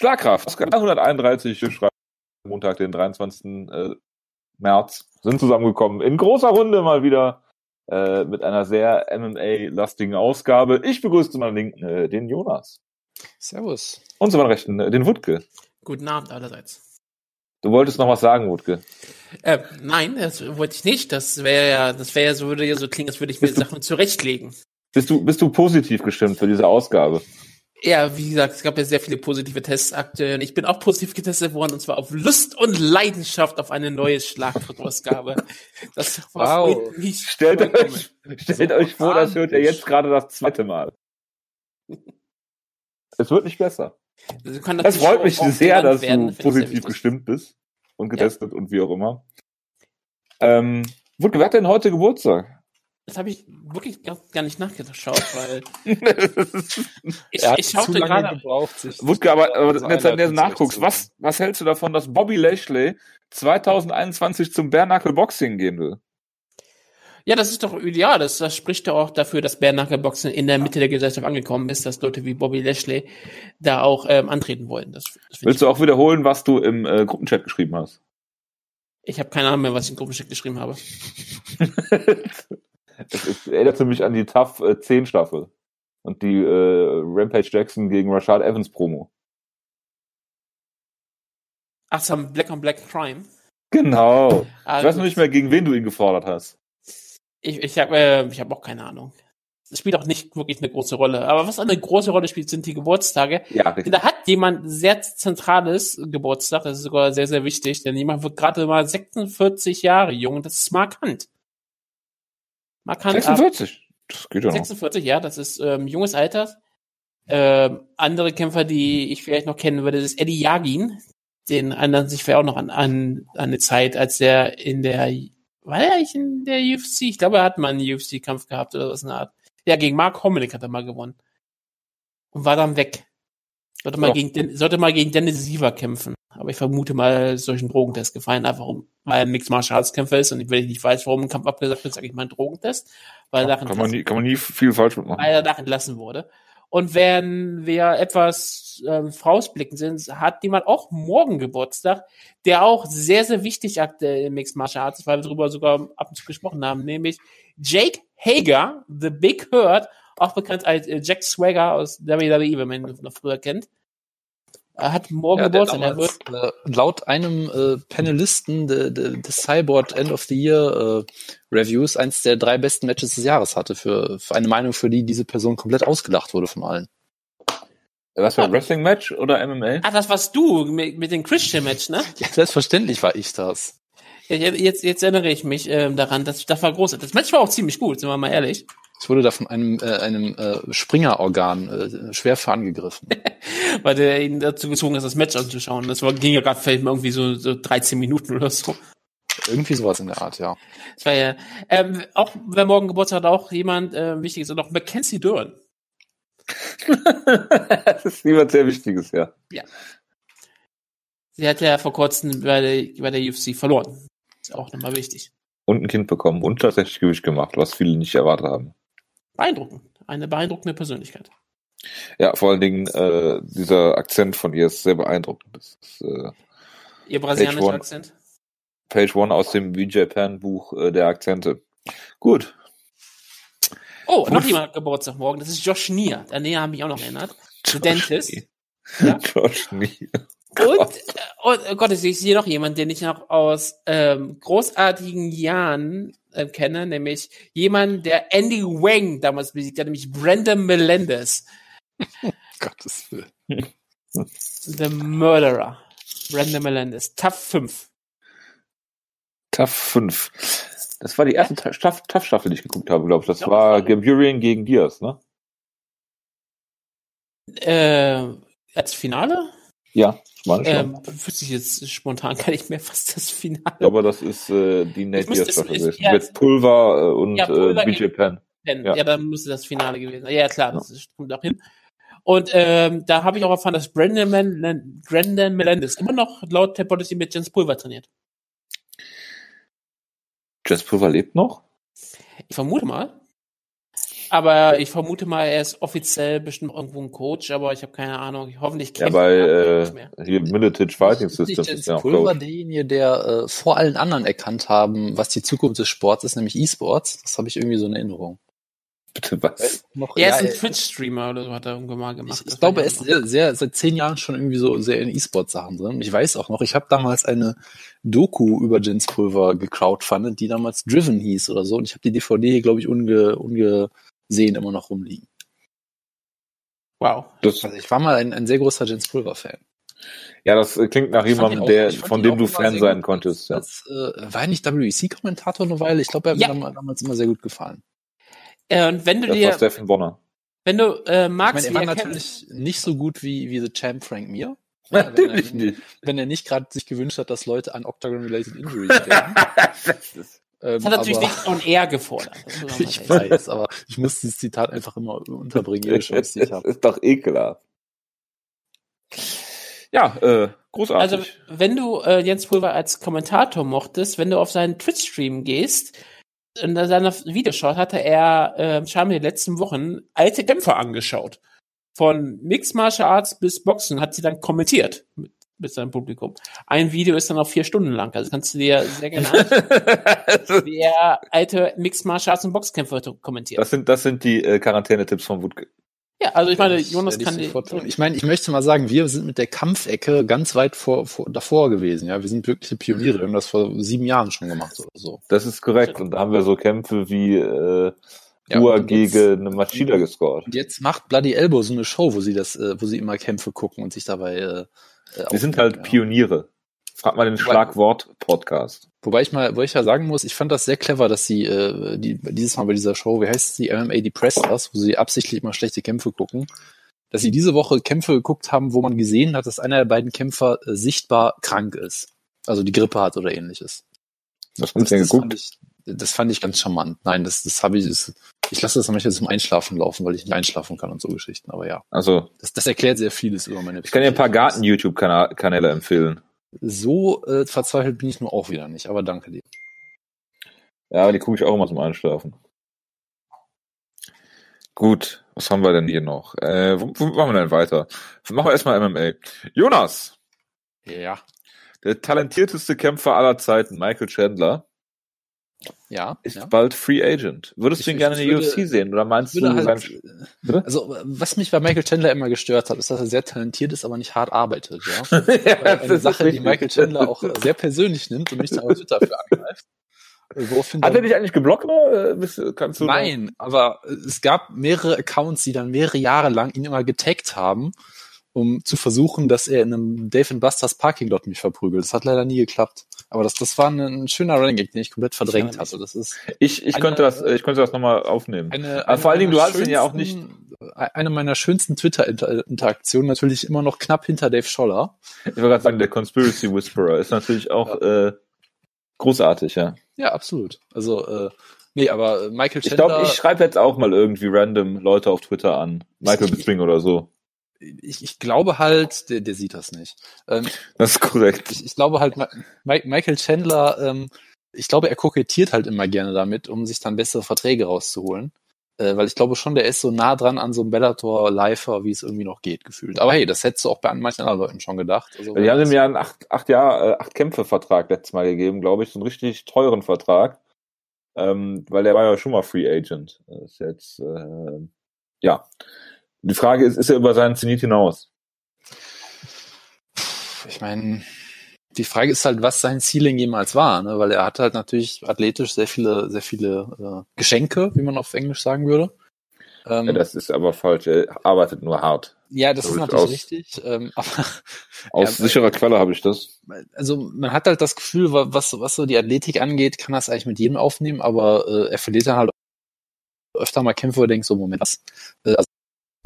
Schlagkraft. 131 schreibt Montag, den 23. Äh, März, sind zusammengekommen. In großer Runde mal wieder äh, mit einer sehr MMA-lastigen Ausgabe. Ich begrüße zu meiner Linken äh, den Jonas. Servus. Und zu meiner Rechten äh, den Wutke. Guten Abend allerseits. Du wolltest noch was sagen, Wutke? Äh, nein, das wollte ich nicht. Das wäre ja, das wäre ja so, würde ja so klingen, als würde ich mir Sachen zurechtlegen. Bist du, bist du positiv gestimmt für diese Ausgabe? Ja, wie gesagt, es gab ja sehr viele positive Tests aktuell. Ich bin auch positiv getestet worden und zwar auf Lust und Leidenschaft auf eine neue Schlagfotausgabe. Das wow. Stellt euch, stellt euch vor, das hört ihr jetzt gerade das zweite Mal. Es wird nicht besser. Also das freut mich sehr, dass du positiv gestimmt bist und getestet ja. und wie auch immer. Ähm, wer hat denn heute Geburtstag? Das habe ich wirklich gar nicht nachgeschaut, weil ich, ich schaute gerade. Wutke, aber, aber in der Zeit, in der du nachguckst, was, was hältst du davon, dass Bobby Lashley 2021 zum Bärnackel Boxing gehen will? Ja, das ist doch ideal. Das, das spricht doch auch dafür, dass Bärnackel Boxing in der Mitte der Gesellschaft angekommen ist, dass Leute wie Bobby Lashley da auch ähm, antreten wollen. Das, das Willst du auch wiederholen, was du im äh, Gruppenchat geschrieben hast? Ich habe keine Ahnung mehr, was ich im Gruppenchat geschrieben habe. Es erinnerte mich an die Tough äh, 10 Staffel und die äh, Rampage Jackson gegen Rashad Evans Promo. Ach, ein Black on Black Crime. Genau. Also, ich weiß noch nicht mehr, gegen wen du ihn gefordert hast. Ich, ich habe äh, ich hab auch keine Ahnung. Es spielt auch nicht wirklich eine große Rolle. Aber was eine große Rolle spielt, sind die Geburtstage. Ja, richtig. Da hat jemand sehr zentrales Geburtstag. Das ist sogar sehr, sehr wichtig, denn jemand wird gerade mal 46 Jahre jung. Das ist markant. Markant 46. Das geht ja 46, noch. ja, das ist ähm, junges Alter. Ähm, andere Kämpfer, die ich vielleicht noch kennen würde, das ist Eddie Yagin. Den anderen sich vielleicht auch noch an, an, an eine Zeit, als der in der, war er eigentlich in der UFC? Ich glaube, er hat mal einen UFC-Kampf gehabt oder was in der Art. Ja, gegen Mark Hominick hat er mal gewonnen. Und war dann weg. Sollte mal, gegen, sollte mal gegen Dennis Siever kämpfen. Aber ich vermute mal, solchen Drogentest gefallen, einfach um, weil er ein Mixed Martial Arts Kämpfer ist und wenn ich nicht weiß, warum ein Kampf abgesagt wird, sage ich mal einen Drogentest. Weil ja, kann, man nie, kann man nie viel falsch mitmachen. Weil er danach entlassen wurde. Und wenn wir etwas ähm, vorausblicken sind, hat jemand auch morgen Geburtstag, der auch sehr, sehr wichtig aktuell im Mixed Martial Arts ist, weil wir darüber sogar ab und zu gesprochen haben, nämlich Jake Hager, The Big Hurt, auch bekannt als äh, Jack Swagger aus WWE, wenn man ihn noch früher kennt. Er hat morgen ja, Geburtstag. Er wird äh, laut einem äh, Panelisten des de, de Cyborg End of the Year äh, Reviews eins der drei besten Matches des Jahres hatte, für, für eine Meinung, für die diese Person komplett ausgelacht wurde von allen. Was für ein Wrestling-Match oder MMA? Ah, das warst du mit, mit dem Christian-Match, ne? Ja, selbstverständlich war ich das. Jetzt, jetzt erinnere ich mich ähm, daran, dass das war großartig. Das Match war auch ziemlich gut, sind wir mal ehrlich. Ich wurde da von einem, äh, einem äh, Springerorgan äh, schwer angegriffen. Weil der ihn dazu gezwungen ist, das Match anzuschauen. Das war, ging ja gerade vielleicht mal irgendwie so, so 13 Minuten oder so. Irgendwie sowas in der Art, ja. Das war ja, ähm, auch wer morgen Geburtstag hat, auch jemand äh, Wichtiges und auch Mackenzie Dern. das ist jemand sehr Wichtiges, ja. Ja. Sie hat ja vor kurzem bei der, bei der UFC verloren. Ist auch nochmal wichtig. Und ein Kind bekommen und tatsächlich Gewicht gemacht, was viele nicht erwartet haben beeindruckend. Eine beeindruckende Persönlichkeit. Ja, vor allen Dingen äh, dieser Akzent von ihr ist sehr beeindruckend. Ist, äh, Ihr brasilianischer Akzent? Page One aus dem VJ Pan Buch äh, der Akzente. Gut. Oh, Gut. noch jemand Geburtstag morgen. Das ist Josh Nier. Der Nähe habe ich auch noch erinnert. Josh Dentist. Ja? Josh Nier. Und, und oh Gott, ich sehe noch jemanden, den ich noch aus ähm, großartigen Jahren äh, kenne, nämlich jemand, der Andy Wang damals besiegt hat, nämlich Brandon Melendez. Gottes Willen. The Murderer. Brandon Melendez. Tough 5. Tough 5. Das war die erste Tough-Staffel, die ich geguckt habe, glaube ich. Das ja, war Gaburian gegen Diaz, ne? Äh, als Finale? Ja. Ähm, wüsste ich jetzt spontan gar nicht mehr, was das Finale ist. Aber das ist äh, die Nate Diaz Staffel gewesen. Ja, Mit Pulver äh, und ja, Pulver äh, BJ Penn. Penn. Ja. ja, dann müsste das Finale gewesen sein. Ja, klar, das ja. kommt auch hin. Und ähm, da habe ich auch erfahren, dass Brandon, Man Brandon Melendez immer noch laut der Policy mit Jens Pulver trainiert. Jens Pulver lebt noch? Ich vermute mal. aber ich vermute mal, er ist offiziell bestimmt irgendwo ein Coach, aber ich habe keine Ahnung. Hoffentlich Ja, kämpft bei er nicht äh, mehr. hier Militage Fighting Ist nicht Systems ist Jens ja auch Pulver derjenige, der äh, vor allen anderen erkannt haben, was die Zukunft des Sports ist, nämlich E-Sports? Das habe ich irgendwie so in Erinnerung. Bitte was? Noch, Er ist ein Twitch-Streamer oder so, hat er irgendwann mal gemacht. Ich, Das ich glaube, er ist sehr, sehr, seit zehn Jahren schon irgendwie so sehr in E-Sport-Sachen drin. Ich weiß auch noch, ich habe damals eine Doku über Jens Pulver gecrowdfundet, die damals Driven hieß oder so. Und ich habe die DVD, glaube ich, unge, ungesehen immer noch rumliegen. Wow. Das, Also ich war mal ein, ein sehr großer Jens Pulver-Fan. ja, das klingt nach jemandem, der, von dem du Fan sein konntest. Ja. Als, äh, war er nicht WEC-Kommentator eine Weile? Ich glaube, er hat Ja. mir dam- damals immer sehr gut gefallen. Äh, und wenn du Das war dir, Steffen Bonner. wenn du äh, Ich magst, meine, er war natürlich nicht so gut wie, wie The Champ Frank Mir. Natürlich wenn, er, nicht. wenn er nicht gerade sich gewünscht hat, dass Leute an Octagon-related Injuries sterben. das ist, Ähm, Das hat natürlich aber- nicht on air gefordert. Ich weiß, aber ich muss dieses Zitat einfach immer unterbringen, jede Chance, die ich das habe. ist doch ekelhaft. Ja, äh, großartig. Also, wenn du äh, Jens Pulver als Kommentator mochtest, wenn du auf seinen Twitch-Stream gehst und da seine Videos schaut, hatte er äh, scheinbar in den letzten Wochen alte Kämpfer angeschaut. Von Mixed Martial Arts bis Boxen hat sie dann kommentiert mit, mit seinem Publikum. Ein Video ist dann auch vier Stunden lang, also kannst du dir sehr gerne anschauen, wie er alte Mixed Martial Arts und Boxkämpfer kommentiert. das sind, das sind die äh, Quarantänetipps von Wutke. Ja, also ich meine, Ich Jonas kann ich die. Ich meine, ich möchte mal sagen, wir sind mit der Kampfecke ganz weit vor, vor, davor gewesen. Ja, wir sind wirkliche Pioniere. Wir haben das vor sieben Jahren schon gemacht oder so. Das ist korrekt. Und da haben wir so Kämpfe wie äh, Ja, Ua jetzt- gegen eine Machida gescored. Und jetzt macht Bloody Elbow so eine Show, wo sie das, äh, wo sie immer Kämpfe gucken und sich dabei. Äh, äh, Wir sind halt ja. Pioniere. Frag mal den Schlagwort-Podcast. Wobei ich mal, wo ich ja sagen muss, ich fand das sehr clever, dass sie äh, die, dieses Mal bei dieser Show, wie heißt sie, MMA Depressed wo sie absichtlich immer schlechte Kämpfe gucken, dass sie diese Woche Kämpfe geguckt haben, wo man gesehen hat, dass einer der beiden Kämpfer äh, sichtbar krank ist. Also die Grippe hat oder ähnliches. Was haben Sie denn fand ich, das fand ich ganz charmant. Nein, das, das habe ich, das, ich lasse das manchmal zum Einschlafen laufen, weil ich nicht einschlafen kann und so Geschichten. Aber ja, Also, das, das erklärt sehr vieles über meine ich kann dir ein paar Garten-YouTube-Kanäle empfehlen. So äh, verzweifelt bin ich nur auch wieder nicht, aber danke dir. Ja, aber die gucke ich auch immer zum Einschlafen. Gut, was haben wir denn hier noch? Äh, wo, wo machen wir denn weiter? Machen wir erstmal MMA. Jonas, Ja. der talentierteste Kämpfer aller Zeiten, Michael Chandler, Ja. ist ja. bald Free Agent. Würdest Ich- du ihn gerne in der würde- UFC sehen? Oder meinst du, halt, sein, Bitte? also was mich bei Michael Chandler immer gestört hat, ist, dass er sehr talentiert ist, aber nicht hart arbeitet. Ja? ja, Eine Sache, die. Michael Chandler auch sehr persönlich nimmt und mich dann auf Twitter für angreift. Hat er dich eigentlich geblockt oder äh, kannst du Nein, aber es gab mehrere Accounts, die dann mehrere Jahre lang ihn immer getaggt haben, um zu versuchen, dass er in einem Dave Busters Parking Lot mich verprügelt. Das hat leider nie geklappt. Aber das, das war ein, ein schöner Running Gag, den ich komplett verdrängt Ja, hatte. Das ist Ich, ich Eine- könnte das, ich könnte das nochmal aufnehmen. eine, Aber vor allen Dingen, du hast ihn ja auch nicht- schönsten- Eine meiner schönsten Twitter-Interaktionen, natürlich immer noch knapp hinter Dave Scholler. Ich wollte gerade sagen, der Conspiracy Whisperer ist natürlich auch äh, großartig, ja. Ja, absolut. Also, äh, nee, aber äh, Michael Ich Chandler, glaube, ich schreibe jetzt auch mal irgendwie random Leute auf Twitter an. Michael Bisping oder so. Ich, ich glaube halt, der, der sieht das nicht. Ähm, Das ist korrekt. ich, ich glaube halt, Ma- Mi- Michael Chandler, ähm, ich glaube, er kokettiert halt immer gerne damit, um sich dann bessere Verträge rauszuholen. Äh, weil ich glaube schon, der ist so nah dran an so einem Bellator-Lifer, wie es irgendwie noch geht, gefühlt. Aber hey, das hättest du auch bei manchen anderen Leuten schon gedacht. Also, Die haben ihm ja einen acht, acht Jahr, äh, acht Kämpfe-Vertrag letztes Mal gegeben, glaube ich, so einen richtig teuren Vertrag. Ähm, weil der war ja schon mal Free Agent. Das ist jetzt, äh, ja. Die Frage ist, ist er über seinen Zenit hinaus? ich meine, die Frage ist halt, was sein Ceiling jemals war, ne? weil er hat halt natürlich athletisch sehr viele, sehr viele äh, Geschenke, wie man auf Englisch sagen würde. Ähm, Ja, das ist aber falsch. Er arbeitet nur hart. ja, das ist natürlich aus. richtig. Ähm, aber Aus Ja, sicherer Quelle habe ich das. also man hat halt das Gefühl, wa- was, was so die Athletik angeht, kann das eigentlich mit jedem aufnehmen, aber äh, er verliert dann halt öfter mal Kämpfe, wo er denkt, so Moment, was? Äh, also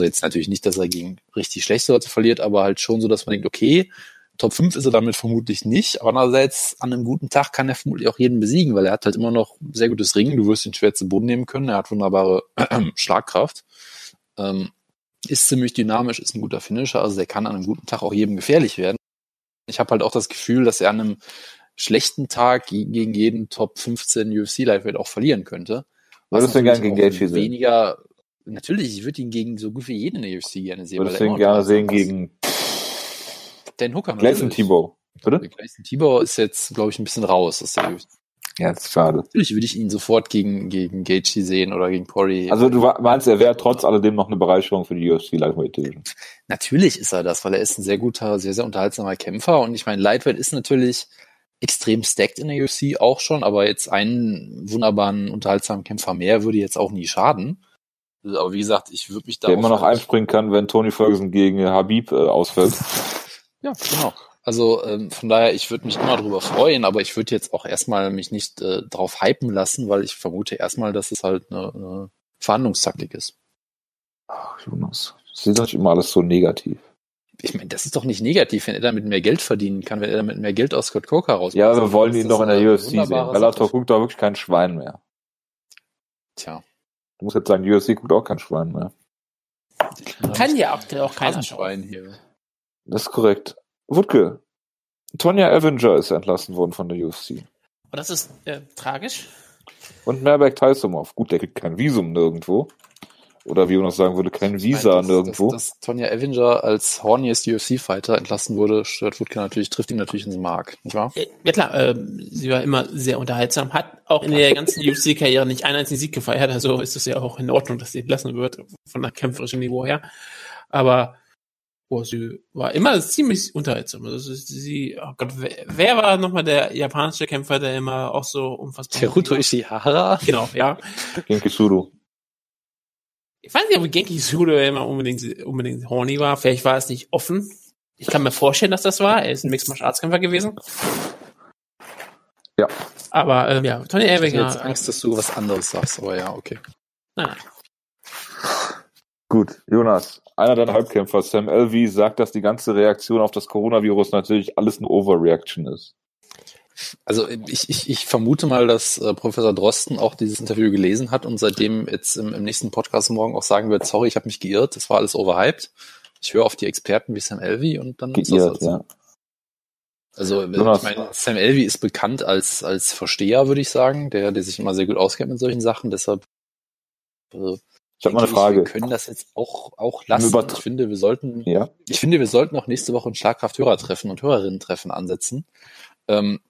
jetzt natürlich nicht, dass er gegen richtig schlechte Leute verliert, aber halt schon so, dass man denkt, okay, Top 5 ist er damit vermutlich nicht, aber andererseits an einem guten Tag kann er vermutlich auch jeden besiegen, weil er hat halt immer noch sehr gutes Ringen, du wirst ihn schwer zu Boden nehmen können, er hat wunderbare Schlagkraft, ähm, ist ziemlich dynamisch, ist ein guter Finisher, also der kann an einem guten Tag auch jedem gefährlich werden. Ich habe halt auch das Gefühl, dass er an einem schlechten Tag ge- gegen jeden Top 15 UFC Lightweight auch verlieren könnte. Was Würdest du gern gegen Gaethje sehen? weniger Natürlich, ich würde ihn gegen so gut wie jeden in der UFC gerne sehen. Würdest du ihn gerne sehen gegen Dan Hooker. Natürlich. Tebow. Bitte? Gleison Tibor ist jetzt, glaube ich, ein bisschen raus aus der UFC. Ja, das ist schade. Natürlich würde ich ihn sofort gegen, gegen Gaethje sehen oder gegen Poirier. Also du meinst, er wäre trotz alledem noch eine Bereicherung für die UFC Lightweight Division. Natürlich ist er das, weil er ist ein sehr guter, sehr, sehr unterhaltsamer Kämpfer. Und ich meine, Lightweight ist natürlich extrem stacked in der UFC auch schon, aber jetzt einen wunderbaren, unterhaltsamen Kämpfer mehr würde jetzt auch nie schaden. Aber wie gesagt, ich würde mich da Der immer noch einspringen kann, wenn Tony Ferguson gegen Habib äh, ausfällt. Ja, genau. Also ähm, von daher, ich würde mich immer darüber freuen, aber ich würde jetzt auch erstmal mich nicht äh, drauf hypen lassen, weil ich vermute erstmal, dass es halt eine, eine Verhandlungstaktik ist. Ach, Jonas. Das ist doch immer alles so negativ. Ich meine, das ist doch nicht negativ, wenn er damit mehr Geld verdienen kann, wenn er damit mehr Geld aus Scott Coker raus. Ja, wir wollen ihn doch in der UFC sehen. Bellator guckt da wirklich kein Schwein mehr. Tja. Du musst jetzt sagen, UFC guckt auch kein Schwein mehr. Kann ja auch keiner schauen. Schwein hier. Das ist korrekt. Wutke. Tonja Avenger ist entlassen worden von der UFC. Und das ist äh, tragisch. Und Merbek Taisumov. Gut, der kriegt kein Visum nirgendwo. Oder wie Jonas sagen würde, kein Visa Ich meine, dass- nirgendwo. Dass, dass Tonja Avenger als horniest UFC-Fighter entlassen wurde, stört Wutke natürlich, trifft ihn natürlich ins Mark, nicht wahr? Äh, Ja klar, ähm, sie war immer sehr unterhaltsam, hat auch in der ganzen UFC-Karriere nicht einen einzigen Sieg gefeiert, also ist es ja auch in Ordnung, dass sie entlassen wird, von der kämpferischen Niveau her. Aber boah, sie war immer ziemlich unterhaltsam. Also sie, oh Gott, wer, wer war nochmal der japanische Kämpfer, der immer auch so unfassbar... Teruto Ishihara. Genau, ja. Genki Sudo. Ich weiß nicht, ob Genki Sudo immer unbedingt, unbedingt horny war. Vielleicht war es nicht offen. Ich kann mir vorstellen, dass das war. Er ist ein Mixed Martial Arts Kämpfer gewesen. Ja. Aber ähm, ja, Tony Ich hatte jetzt Angst, dass du was anderes sagst, aber ja, okay. Nein, nein. Gut, Jonas. Einer deiner Halbkämpfer, Sam Elvey, sagt, dass die ganze Reaktion auf das Coronavirus natürlich alles eine Overreaction ist. Also ich, ich, ich vermute mal, dass äh, Professor Drosten auch dieses Interview gelesen hat und seitdem jetzt im, im nächsten Podcast morgen auch sagen wird, sorry, ich habe mich geirrt, das war alles overhyped. Ich höre auf die Experten wie Sam Elvey und dann ist das Geirrt, halt so. ja. Also Jonas. ich meine, Sam Elvey ist bekannt als als Versteher, würde ich sagen, der der sich immer sehr gut auskennt mit solchen Sachen. Deshalb äh, Ich habe mal eine Frage. wir können das jetzt auch auch lassen. Ich finde, wir sollten Ja. ich finde, wir sollten auch nächste Woche ein Schlagkraft-Hörertreffen und Hörerinnen-Treffen ansetzen. Ähm,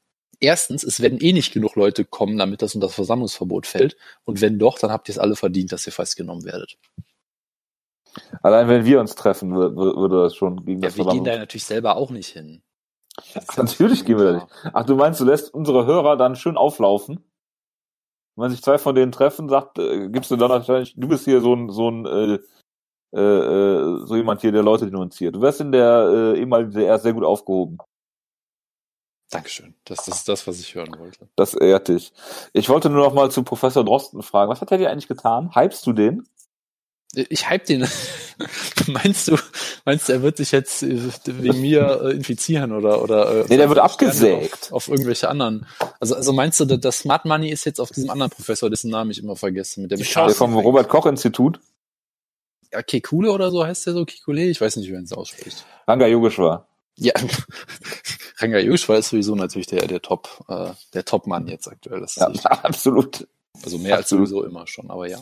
erstens, es werden eh nicht genug Leute kommen, damit das unter das Versammlungsverbot fällt. Und wenn doch, dann habt ihr es alle verdient, dass ihr festgenommen werdet. Allein wenn wir uns treffen, wür- wür- würde das schon gegen Ja, das wir gehen da natürlich selber auch nicht hin. Ach, natürlich gehen wir da nicht. Ach, du meinst, du lässt unsere Hörer dann schön auflaufen? Wenn sich zwei von denen treffen, sagt, äh, gibst du dann wahrscheinlich, du bist hier so ein, so ein, äh, äh, äh, so jemand hier, der Leute denunziert. Du wärst in der äh, ehemaligen DDR sehr gut aufgehoben. Dankeschön. Das, das ist das, was ich hören wollte. Das ehrt dich. Ich wollte nur noch mal zu Professor Drosten fragen. Was hat er dir eigentlich getan? Hypst du den? Ich hype den. meinst du, meinst du, er wird sich jetzt äh, wegen mir äh, infizieren oder oder? äh, Nee, der wird abgesägt. Auf, auf irgendwelche anderen. Also also meinst du, dass das Smart Money ist jetzt auf diesem anderen Professor, dessen Namen ich immer vergesse, mit dem Die Der vom Robert Koch Institut, Ja, Kekule oder so heißt der so, Kekule? Ich weiß nicht, wie man es ausspricht. Ranga Yogeshwar. Ja, Ranga Yogeshwar ist sowieso natürlich der, der Top, äh, der Top-Mann jetzt aktuell. Das Ja, ich. absolut. Also mehr als absolut. sowieso immer schon, aber ja.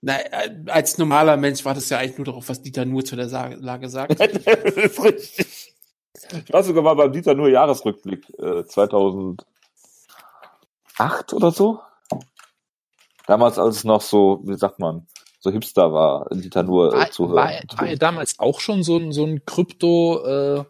Na, äh, als normaler Mensch war das ja eigentlich nur darauf, was Dieter nur zu der Lage sagt. das ist richtig. Ich war sogar mal beim Dieter nur Jahresrückblick äh, 2008 oder so. Damals, als es noch so, wie sagt man, so Hipster war, Dieter nur äh, War, zu war, hören. war er damals auch schon so ein, so ein Krypto, äh,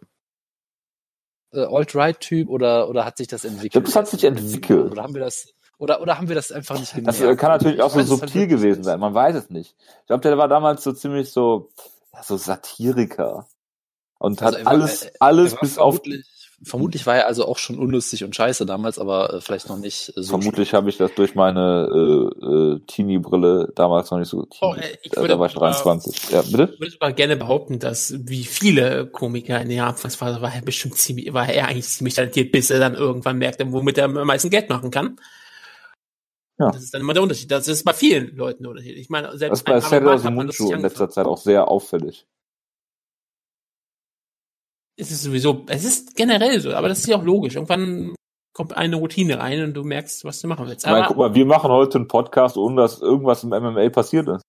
äh, Alt-Right-Typ oder, oder hat sich das entwickelt? Ich glaube, das hat sich entwickelt. Oder haben wir das, oder, oder haben wir das einfach nicht Das gemerkt? äh, kann natürlich auch so weiß subtil gewesen sein, man weiß es nicht. Ich glaube, der war damals so ziemlich so, ja, so Satiriker. Und Also hat er war- alles, alles bis auf vermutlich, war er also auch schon unlustig und scheiße damals, aber äh, vielleicht noch nicht äh, so Vermutlich habe ich das durch meine äh, äh, Teenie-Brille damals noch nicht so. Oh, Teenie. äh, ich da, würde, da war ich 23. ja, bitte? Ich würde sogar gerne behaupten, dass wie viele Komiker in der Anfangsphase war er bestimmt ziemlich, war er eigentlich ziemlich talentiert, bis er dann irgendwann merkte, womit er am meisten Geld machen kann. Ja. Das ist dann immer der Unterschied. Das ist bei vielen Leuten der Unterschied. Ich meine, Das selbst ist bei das Sumuncu nicht in letzter Zeit auch sehr auffällig. Es ist sowieso, es ist generell so, aber das ist ja auch logisch. Irgendwann kommt eine Routine rein und du merkst, was du machen willst. Aber guck mal, wir machen heute einen Podcast, ohne dass irgendwas im MMA passiert ist.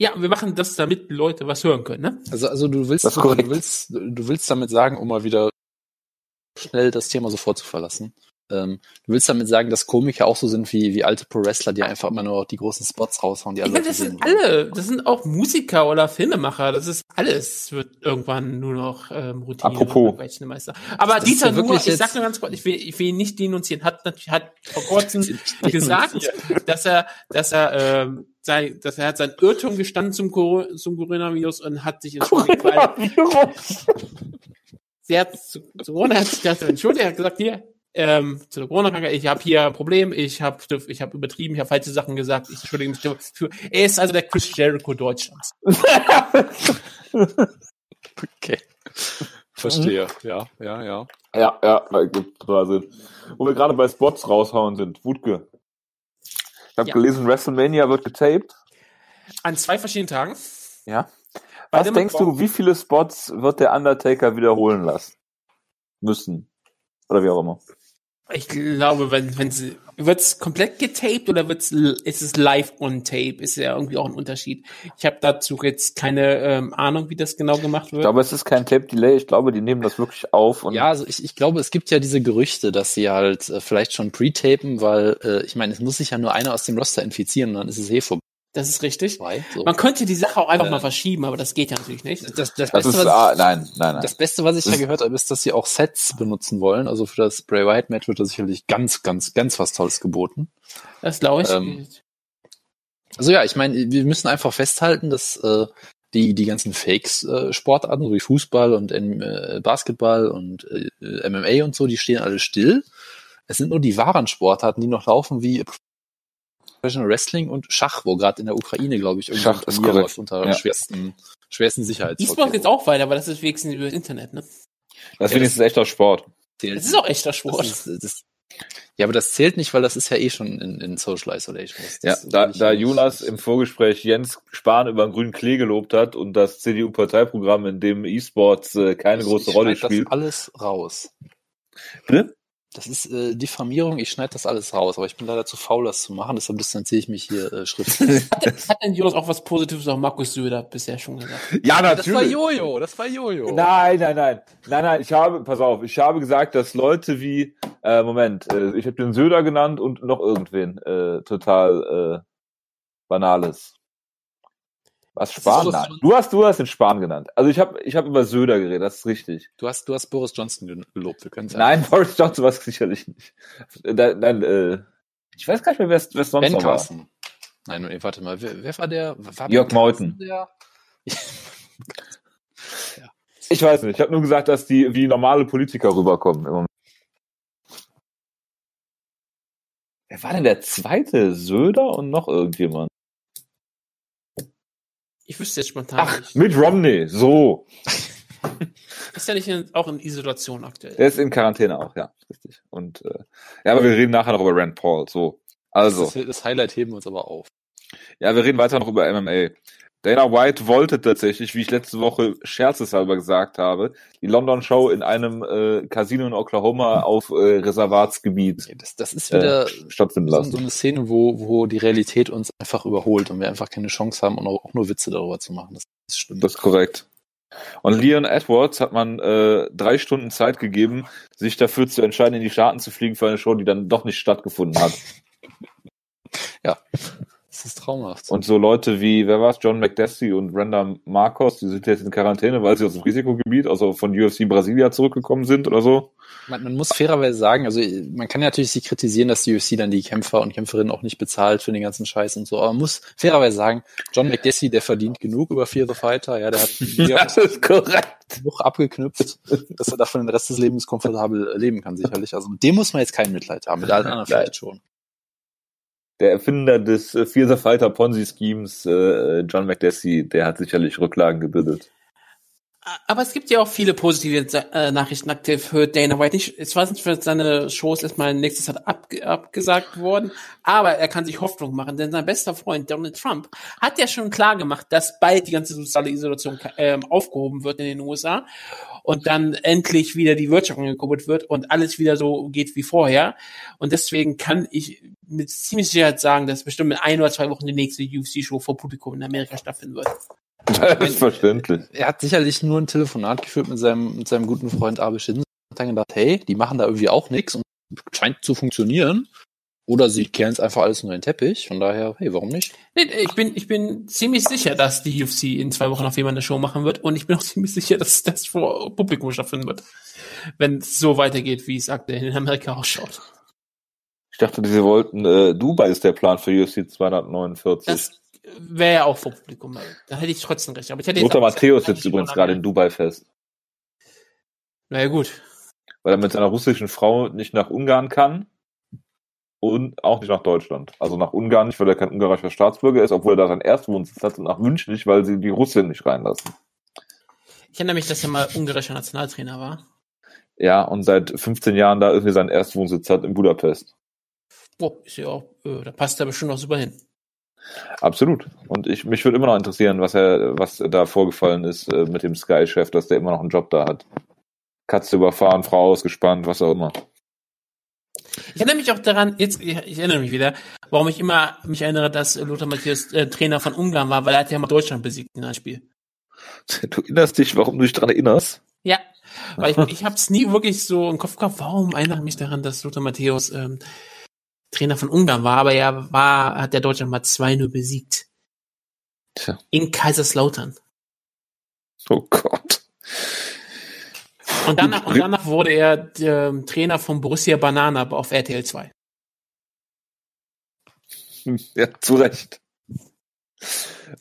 Ja, wir machen das, damit Leute was hören können, ne? Also, also du willst, du, willst, du willst damit sagen, um mal wieder schnell das Thema sofort zu verlassen. Ähm, du willst damit sagen, dass Komiker auch so sind wie, wie alte Pro-Wrestler, die einfach immer nur die großen Spots raushauen, die alle Ja, das sind wollen. alle, das sind auch Musiker oder Filmemacher, das ist alles, wird irgendwann nur noch ähm, Routine. Apropos. Aber Das Dieter Nuhr, ich sag nur ganz kurz, ich will, ich will ihn nicht denunzieren, hat natürlich, hat vor kurzem gesagt, dass er, dass er, ähm, sein, dass er hat sein Irrtum gestanden zum, Cor zum Coronavirus und hat sich entschuldigt, weil sie hat zu, zu Corona hat sich das entschuldigt, er hat gesagt, hier, ähm, zu der Corona-Krankheit, ich habe hier ein Problem, ich habe ich hab übertrieben, ich habe falsche Sachen gesagt, ich entschuldige mich für, er ist also der Chris Jericho Deutschlands. Okay. Verstehe. Ja, ja, ja. Ja, ja, gibt total Sinn. Wo wir gerade bei Spots raushauen sind. Wutke. Ich habe Ja. gelesen, WrestleMania wird getaped. An zwei verschiedenen Tagen. Ja. Bei Was denkst du, wie viele Spots wird der Undertaker wiederholen lassen? Müssen. Oder wie auch immer. Ich glaube, wenn, wenn sie, wird's komplett getaped oder wird's, l- ist es live on tape? Ist ja irgendwie auch ein Unterschied. Ich habe dazu jetzt keine ähm, Ahnung, wie das genau gemacht Ich wird. glaube, es ist kein Tape-Delay. Ich glaube, die nehmen das wirklich auf. Und Ja, also ich, ich glaube, es gibt ja diese Gerüchte, dass sie halt äh, vielleicht schon pre-tapen, weil äh, ich meine, es muss sich ja nur einer aus dem Roster infizieren und dann ist es eh das ist richtig. vorbei. So. Man könnte die Sache auch einfach Äh, mal verschieben, aber das geht ja natürlich nicht. Das, das, das Beste, ist, was, ah, nein, nein, nein. das Beste, was ich ja gehört habe, ist, dass sie auch Sets benutzen wollen. Also für das Bray Wyatt Match wird da sicherlich ganz, ganz, ganz was Tolles geboten. Das glaube ich. Ähm, Also ja, ich meine, wir müssen einfach festhalten, dass äh, die die ganzen Fakes-Sportarten, so wie Fußball und äh, Basketball und äh, MMA und so, die stehen alle still. Es sind nur die wahren Sportarten, die noch laufen, wie Professional Wrestling und Schach, wo gerade in der Ukraine, glaube ich, Schach ist Turnier korrekt. läuft unter Ja. schwersten, schwersten E-Sport geht's Sicherheitsvorkehrungen. auch weiter, aber das ist wenigstens über das Internet, ne? das ist wenigstens echter Sport. Das ist auch echter Sport. Das ist, das, ja, aber das zählt nicht, weil das ist ja eh schon in, in Social Isolation. Das, Ja, da, da Jonas im Vorgespräch Jens Spahn über den grünen Klee gelobt hat und das CDU-Parteiprogramm, in dem E-Sports äh, keine Ich- große ich Rolle spielt. Das alles raus. Bitte? Das ist äh, Diffamierung, ich schneide das alles raus, aber ich bin leider zu faul, das zu machen, deshalb distanziere ich mich hier äh, schriftlich. Hat denn Jonas auch was Positives auf Markus Söder bisher schon gesagt? Ja, Jojo, das war Jojo. Nein, nein, nein. Nein, nein, ich habe, pass auf, ich habe gesagt, dass Leute wie, äh, Moment, äh, ich habe den Söder genannt und noch irgendwen, äh, total äh, Banales. Was Spahn? Boris Nein. Du hast, du hast den Spahn genannt. Also ich habe ich hab über Söder geredet, das ist richtig. Du hast, du hast Boris Johnson ge- gelobt, wir können Nein, Boris Johnson war es sicherlich nicht. Dann, dann, äh, ich weiß gar nicht mehr, wer es sonst Ben noch war. Carson. Nein, warte mal, wer, wer war der? War Jörg Meuthen. Der? Ich weiß nicht. Ich habe nur gesagt, dass die wie normale Politiker rüberkommen. Wer war denn der zweite? Söder und noch irgendjemand? Ich wüsste jetzt spontan Ach, nicht. mit Romney. So. Ist ja nicht in, auch in Isolation aktuell. Der ist in Quarantäne auch, ja. Richtig. Und äh, ja, aber wir reden nachher noch über Rand Paul. So. Also. Das, das Highlight heben wir uns aber auf. Ja, wir reden weiter noch über MMA. Dana White wollte tatsächlich, wie ich letzte Woche scherzeshalber gesagt habe, die London Show in einem äh, Casino in Oklahoma auf äh, Reservatsgebiet Das, das ist wieder äh, stattfinden so, lassen. so eine Szene, wo, wo die Realität uns einfach überholt und wir einfach keine Chance haben, auch auch nur Witze darüber zu machen. Das ist schlimm. Das ist korrekt. Und Leon Edwards hat man äh, drei Stunden Zeit gegeben, sich dafür zu entscheiden, in die Staaten zu fliegen für eine Show, die dann doch nicht stattgefunden hat. Das ist traumhaft. Und so Leute wie, wer war's, John McDessie und Brenda Marcos, die sind jetzt in Quarantäne, weil sie aus dem Risikogebiet, also von UFC Brasilia zurückgekommen sind oder so. Man, man muss fairerweise sagen, also man kann ja natürlich sie kritisieren, dass die UFC dann die Kämpfer und Kämpferinnen auch nicht bezahlt für den ganzen Scheiß und so, aber man muss fairerweise sagen, John McDessie, der verdient genug über Fear the Fighter, ja, der hat Das ist korrekt. genug abgeknüpft, dass er davon den Rest des Lebens komfortabel leben kann, sicherlich. Also mit dem muss man jetzt kein Mitleid haben, mit allen anderen vielleicht schon. Der Erfinder des äh, Fighter Ponzi Schemes, äh, John McDessie, der hat sicherlich Rücklagen gebildet. Aber es gibt ja auch viele positive äh, Nachrichten aktuell für Dana White. Nicht, es war nicht für seine Shows erstmal nächstes Jahr abge abgesagt worden, aber er kann sich Hoffnung machen, denn sein bester Freund Donald Trump hat ja schon klar gemacht, dass bald die ganze soziale Isolation ähm, aufgehoben wird in den USA. und dann endlich wieder die Wirtschaft angekuppelt wird und alles wieder so geht wie vorher. Und deswegen kann ich mit ziemlich Sicherheit sagen, dass bestimmt in ein oder zwei Wochen die nächste UFC-Show vor Publikum in Amerika stattfinden wird. Selbstverständlich. Er hat sicherlich nur ein Telefonat geführt mit seinem, mit seinem guten Freund Abe Shinsen und hat dann gedacht, hey, die machen da irgendwie auch nichts und scheint zu funktionieren. Oder sie kehren es einfach alles nur in den Teppich. Von daher, hey, warum nicht? Nee, Ich bin, ich bin ziemlich sicher, dass die UFC in zwei Wochen auf jemand eine Show machen wird und ich bin auch ziemlich sicher, dass das vor Publikum stattfinden wird. Wenn es so weitergeht, wie es aktuell in Amerika ausschaut. Ich dachte, sie wollten, äh, Dubai ist der Plan für UFC 249. Das wäre ja auch vor Publikum. Da hätte ich trotzdem recht. Aber ich hätte jetzt Lothar Matthäus sitzt übrigens gerade in Dubai fest, Na ja, gut. weil er mit seiner russischen Frau nicht nach Ungarn kann und auch nicht nach Deutschland. Also nach Ungarn nicht, weil er kein ungarischer Staatsbürger ist, obwohl er da seinen Erstwohnsitz hat und nach München nicht, weil sie die Russin nicht reinlassen. Ich erinnere mich, dass er mal ungarischer Nationaltrainer war. Ja, und seit 15 Jahren da irgendwie seinen Erstwohnsitz hat in Budapest. Boah, ist ja auch, äh, da passt er bestimmt auch super hin. Absolut. Und ich, mich würde immer noch interessieren, was er, was da vorgefallen ist äh, mit dem Sky-Chef, dass der immer noch einen Job da hat. Katze überfahren, Frau ausgespannt, was auch immer. Ich erinnere mich auch daran, jetzt, ich, ich erinnere mich wieder, warum ich immer mich erinnere, dass Lothar Matthäus äh, Trainer von Ungarn war, weil er hat ja mal Deutschland besiegt in einem Spiel. Du erinnerst dich, warum du dich daran erinnerst? Ja, weil ich, ich habe es nie wirklich so im Kopf gehabt, warum erinnere ich mich daran, dass Lothar Matthäus ähm, Trainer von Ungarn war, aber er war, hat der Deutschland mal 2-0 besiegt. Tja. In Kaiserslautern. Oh Gott. Und danach, und danach wurde er ähm, Trainer von Borussia Banana auf RTL 2. Hm, Ja, zu Recht.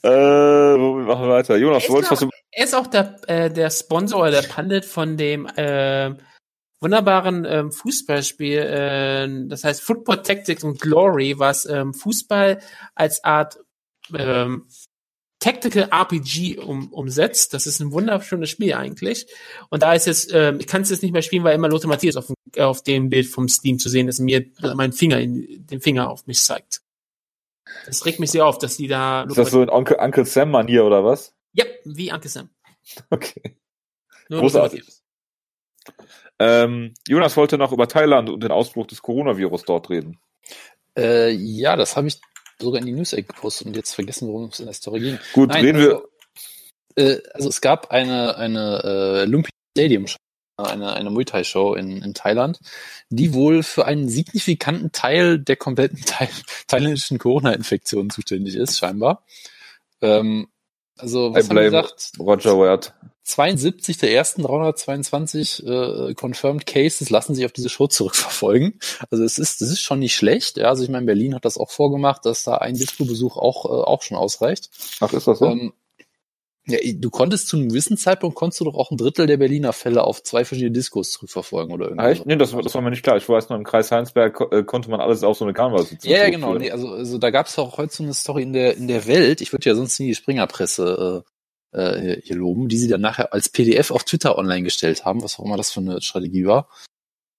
Äh, wo machen wir weiter? Jonas, du wolltest was. Er ist auch der, äh, der Sponsor oder der Pandit von dem äh, wunderbaren ähm, Fußballspiel, äh, das heißt Football Tactics und Glory, was ähm, Fußball als Art ähm, Tactical RPG um, umsetzt. Das ist ein wunderschönes Spiel eigentlich. Und da ist jetzt, ähm, ich kann es jetzt nicht mehr spielen, weil immer Lothar Matthias auf, dem- äh, auf dem Bild vom Steam zu sehen ist und mir mein Finger in, den Finger auf mich zeigt. Das regt mich sehr auf, dass die da Ist das so in Onkel, Uncle Sam-Manier oder was? Ja, wie Anke Sam. Okay. Nur Großartig. Ähm, Jonas wollte noch über Thailand und den Ausbruch des Coronavirus dort reden. Äh, ja, das habe ich sogar in die News-Ecke gepostet und jetzt vergessen, worum es in der Story ging. Gut, Nein, reden wir... also, äh, also es gab eine, eine äh, Lumpia Stadium Show, eine, eine Muay Thai Show in, in Thailand, die wohl für einen signifikanten Teil der kompletten Thai thailändischen Corona-Infektion zuständig ist, scheinbar. Ähm, also, was I haben gesagt? Roger Wert. 72 der ersten 322 äh, confirmed Cases lassen sich auf diese Show zurückverfolgen. Also es ist, das ist schon nicht schlecht. Ja, also ich meine, Berlin hat das auch vorgemacht, dass da ein Disco-Besuch auch, äh, auch schon ausreicht. Ach, ist das so? Ähm, ja, du konntest zu einem gewissen Zeitpunkt konntest du doch auch ein Drittel der Berliner Fälle auf zwei verschiedene Diskos zurückverfolgen oder Ah, irgendwas. echt? Nee, das, das war mir nicht klar. Ich weiß nur, im Kreis Heinsberg äh, konnte man alles auf so eine Karnevalssitzung Ja, ja, genau. Nee, also, also da gab es auch heute so eine Story in der in der Welt. Ich würde ja sonst nie die Springerpresse äh, hier- loben, die sie dann nachher als PDF auf Twitter online gestellt haben, was auch immer das für eine Strategie war.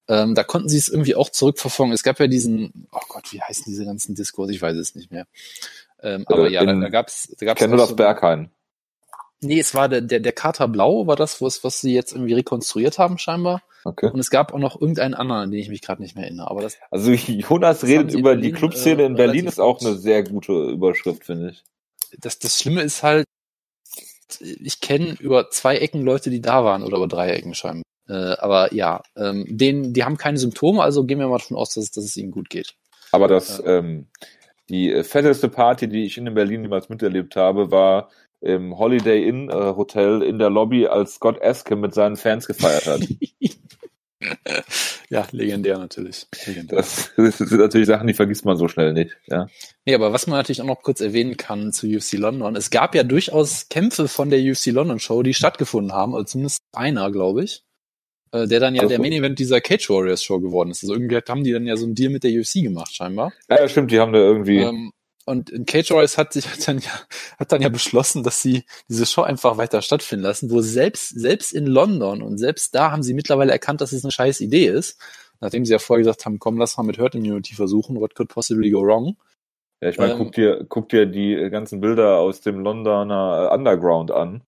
Ähm, da konnten sie es irgendwie auch zurückverfolgen. Es gab ja diesen, oh Gott, wie heißen diese ganzen Discos? Ich weiß es nicht mehr. Ähm, aber Äh, ja, da, da gab's, da gab's nur das so- Berghain. Nee, es war der, der, der Kater Blau, war das, was, was sie jetzt irgendwie rekonstruiert haben, scheinbar. Okay. Und es gab auch noch irgendeinen anderen, an den ich mich gerade nicht mehr erinnere. Aber das, Also Jonas Das redet über Berlin, die Clubszene äh, in Berlin ist auch eine sehr gute Überschrift, finde ich. das, das Schlimme ist halt, ich kenne über zwei Ecken Leute, die da waren, oder über drei Ecken scheinbar. Äh, aber ja, ähm, denen, die haben keine Symptome, also gehen wir mal davon aus, dass, es- dass es ihnen gut geht. Aber das, ähm, die äh, fetteste Party, die ich in Berlin jemals miterlebt habe, war im Holiday Inn äh, Hotel in der Lobby, als Scott Eske mit seinen Fans gefeiert hat. Ja, legendär natürlich. Legendär. Das, das sind natürlich Sachen, die vergisst man so schnell nicht. Ja. Nee, aber was man natürlich auch noch kurz erwähnen kann zu UFC London, es gab ja durchaus Kämpfe von der UFC London Show, die stattgefunden haben, also zumindest einer, glaube ich, äh, der dann ja Also- der Main Event dieser Cage Warriors Show geworden ist. Also irgendwie haben die dann ja so einen Deal mit der UFC gemacht, scheinbar. ja, ja, stimmt, die haben da irgendwie. Ähm, und Cage Warriors hat sich hat dann ja hat dann ja beschlossen, dass sie diese Show einfach weiter stattfinden lassen, wo selbst selbst in London und selbst da haben sie mittlerweile erkannt, dass es eine scheiß Idee ist. Nachdem sie ja vorher gesagt haben, komm, lass mal mit Herd Immunity versuchen, what could possibly go wrong? Ja, ich meine, Ähm, guck dir, guck dir die ganzen Bilder aus dem Londoner Underground an.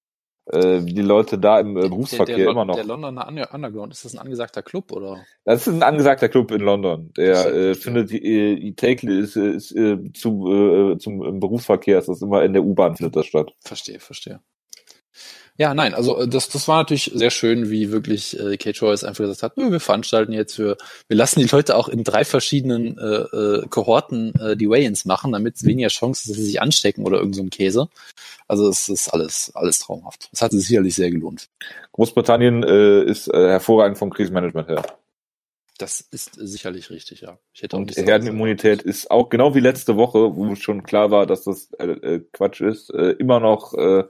Äh, die Leute da im äh, Berufsverkehr der, der, immer noch. Der Londoner Under- Underground, ist das ein angesagter Club oder? Das ist ein angesagter Club in London. Der äh, findet die, äh, täglich ist, ist, äh, zu, äh, zum im Berufsverkehr ist das immer in der U-Bahn findet das statt. Verstehe, verstehe. Ja, nein, also äh, das, das war natürlich sehr schön, wie wirklich äh, Kate Choice einfach gesagt hat, wir veranstalten jetzt für, wir lassen die Leute auch in drei verschiedenen äh, äh, Kohorten äh, die Weigh-ins machen, damit es weniger Chance ist, dass sie sich anstecken oder irgend so ein Käse. Also es ist alles, alles traumhaft. Es hat sich sicherlich sehr gelohnt. Großbritannien äh, ist äh, hervorragend vom Krisenmanagement her. Das ist sicherlich richtig, ja. Ich hätte auch Und Herdenimmunität ist auch genau wie letzte Woche, wo schon klar war, dass das äh, äh, Quatsch ist, äh, immer noch äh,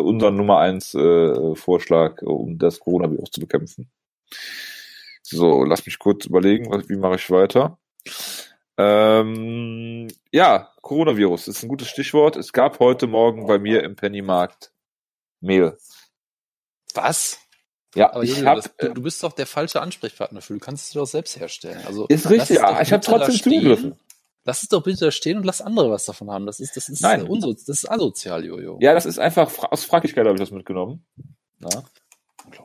unser Nummer eins äh, Vorschlag, um das Coronavirus zu bekämpfen. So, lass mich kurz überlegen, was, wie mache ich weiter. Ähm, ja, Coronavirus ist ein gutes Stichwort. Es gab heute Morgen bei mir im Pennymarkt Mehl. Was? Ja, Aber ich Julio, hab, das, du, du bist doch der falsche Ansprechpartner für. Du kannst es dir doch selbst herstellen. Also ist richtig, ja, ich habe trotzdem zugegriffen. Lass es doch bitte da stehen und lass andere was davon haben. Das ist, das ist Nein. unso das ist asozial, Jojo. Ja, das ist einfach aus Fragigkeit habe ich das mitgenommen. Ja.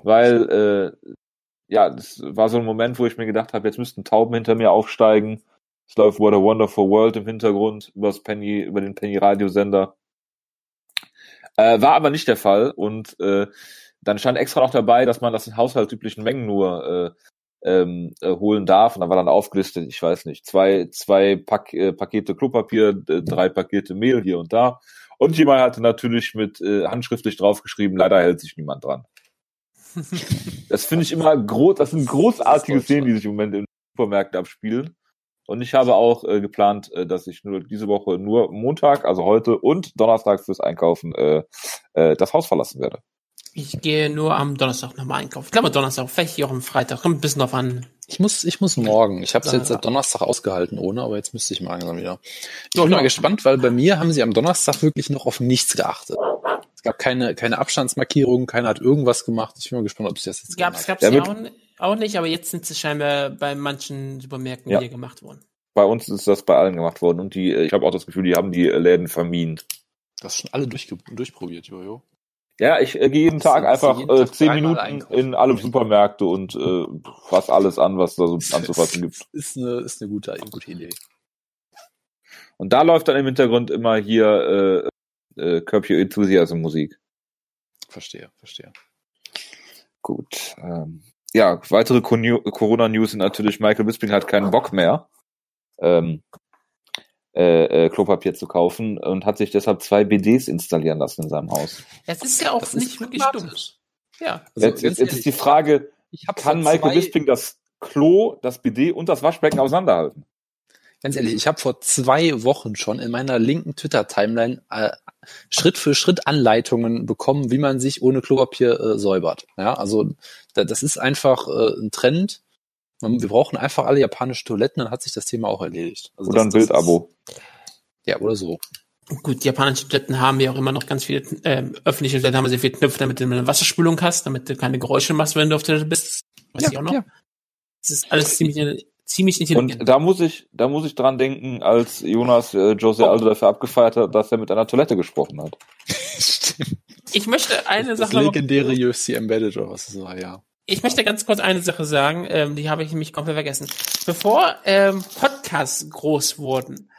Weil, äh, ja, das war so ein Moment, wo ich mir gedacht habe, jetzt müssten Tauben hinter mir aufsteigen. Es läuft What a Wonderful World im Hintergrund über Penny, über den Penny Radiosender. Äh, war aber nicht der Fall und äh, dann stand extra noch dabei, dass man das in haushaltsüblichen Mengen nur äh, ähm, äh, holen darf. Und da war dann aufgelistet, ich weiß nicht, zwei, zwei Pak äh, Pakete Klopapier, äh, drei Pakete Mehl hier und da. Und jemand hatte natürlich mit äh, handschriftlich draufgeschrieben, leider hält sich niemand dran. Das finde ich immer groß, das sind großartige Das Szenen, die sich im Moment in Supermärkten abspielen. Und ich habe auch äh, geplant, äh, dass ich nur diese Woche nur Montag, also heute und Donnerstag fürs Einkaufen äh, äh, das Haus verlassen werde. Ich gehe nur am Donnerstag nochmal einkaufen. Ich glaube Donnerstag, vielleicht auch am Freitag. Kommt ein bisschen drauf an. Ich muss, ich muss morgen. Ich habe es jetzt seit Donnerstag ausgehalten ohne, aber jetzt müsste ich mal langsam wieder. Ich Ja, bin mal ja. gespannt, weil bei mir haben sie am Donnerstag wirklich noch auf nichts geachtet. Es gab keine, keine Abstandsmarkierung, keiner hat irgendwas gemacht. Ich bin mal gespannt, ob sie das jetzt Gab es geändert gab's Ja, ja mit- auch, auch nicht, aber jetzt sind sie scheinbar bei manchen Supermärkten Ja. hier gemacht worden. Bei uns ist das bei allen gemacht worden und die, äh, ich habe auch das Gefühl, die haben die äh, Läden vermint. haben. Das schon alle durchge durchprobiert, Jojo. Ja, ich äh, gehe jeden Tag einfach jeden äh, Tag zehn dreimal Minuten in alle Supermärkte und äh, fass alles an, was da so anzufassen gibt. Ist eine, ist eine gute, eine gute Idee. Und da läuft dann im Hintergrund immer hier äh, äh, Curb Your Enthusiasm Musik. Verstehe, verstehe. Gut. Ähm, ja, weitere Corona-News sind natürlich, Michael Bisping hat keinen Bock mehr, ähm, äh, äh, Klopapier zu kaufen und hat sich deshalb zwei BDs installieren lassen in seinem Haus. Es ist ja auch Das nicht wirklich dumm. Ja. Also, jetzt, jetzt, jetzt ehrlich, ist die Frage, kann Michael Bisping das Klo, das BD und das Waschbecken auseinanderhalten? Ganz ehrlich, ich habe vor zwei Wochen schon in meiner linken Twitter-Timeline äh, Schritt für Schritt Anleitungen bekommen, wie man sich ohne Klopapier äh, säubert. Ja, also da, das ist einfach äh, ein Trend. Wir brauchen einfach alle japanische Toiletten, dann hat sich das Thema auch erledigt. Also Oder das- ein das Bildabo? Ja, oder so. Gut, japanische Toiletten haben ja auch immer noch ganz viele, ähm, öffentliche Toiletten haben sehr viele Knöpfe, damit du eine Wasserspülung hast, damit du keine Geräusche machst, wenn du auf der Toilette bist. Weiß ich auch noch. ja. Das ist alles ziemlich, ziemlich intelligent. Und da muss ich, da muss ich dran denken, als Jonas äh, Jose Aldo dafür abgefeiert hat, dass er mit einer Toilette gesprochen hat. Stimmt. ich möchte eine Das Sache noch, legendäre UFC Embedded oder was es war, ja. Ich möchte ganz kurz eine Sache sagen, ähm, die habe ich nämlich komplett vergessen. Bevor ähm, Podcasts groß wurden,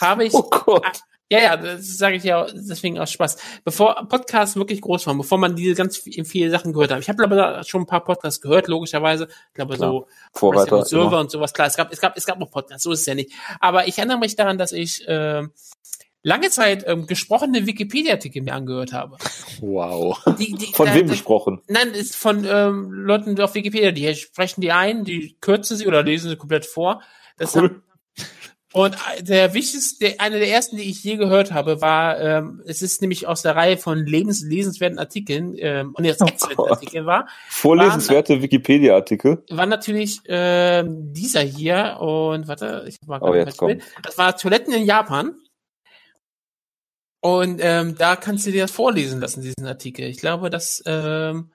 habe ich Oh Gott. Ja, ja, das sage ich ja deswegen aus Spaß. Bevor Podcasts wirklich groß waren, bevor man diese ganz vi- viele Sachen gehört hat. Ich habe glaube schon ein paar Podcasts gehört, logischerweise. Ich glaube Klar. so Vorreiter. Wrestling Server immer. und sowas. Klar, es gab, es gab, es gab noch Podcasts, so ist es ja nicht. Aber ich erinnere mich daran, dass ich ähm, lange Zeit ähm, gesprochene Wikipedia-Artikel mir angehört habe. Wow. Die, die, Von da- wem besprochen? Nein, ist von ähm, Leuten auf Wikipedia. Die sprechen die ein, die kürzen sie oder lesen sie komplett vor. Das Cool. und der wichtigste, einer der ersten, die ich je gehört habe, war, ähm, es ist nämlich aus der Reihe von lebens lesenswerten Artikeln, ähm, und jetzt Oh exzellenten. Artikeln war, Vorlesenswerte Wikipedia-Artikel. war natürlich ähm, dieser hier und warte, ich war Oh, jetzt Bild. Das war Toiletten in Japan. Und ähm, da kannst du dir das vorlesen lassen, diesen Artikel. Ich glaube, dass ähm,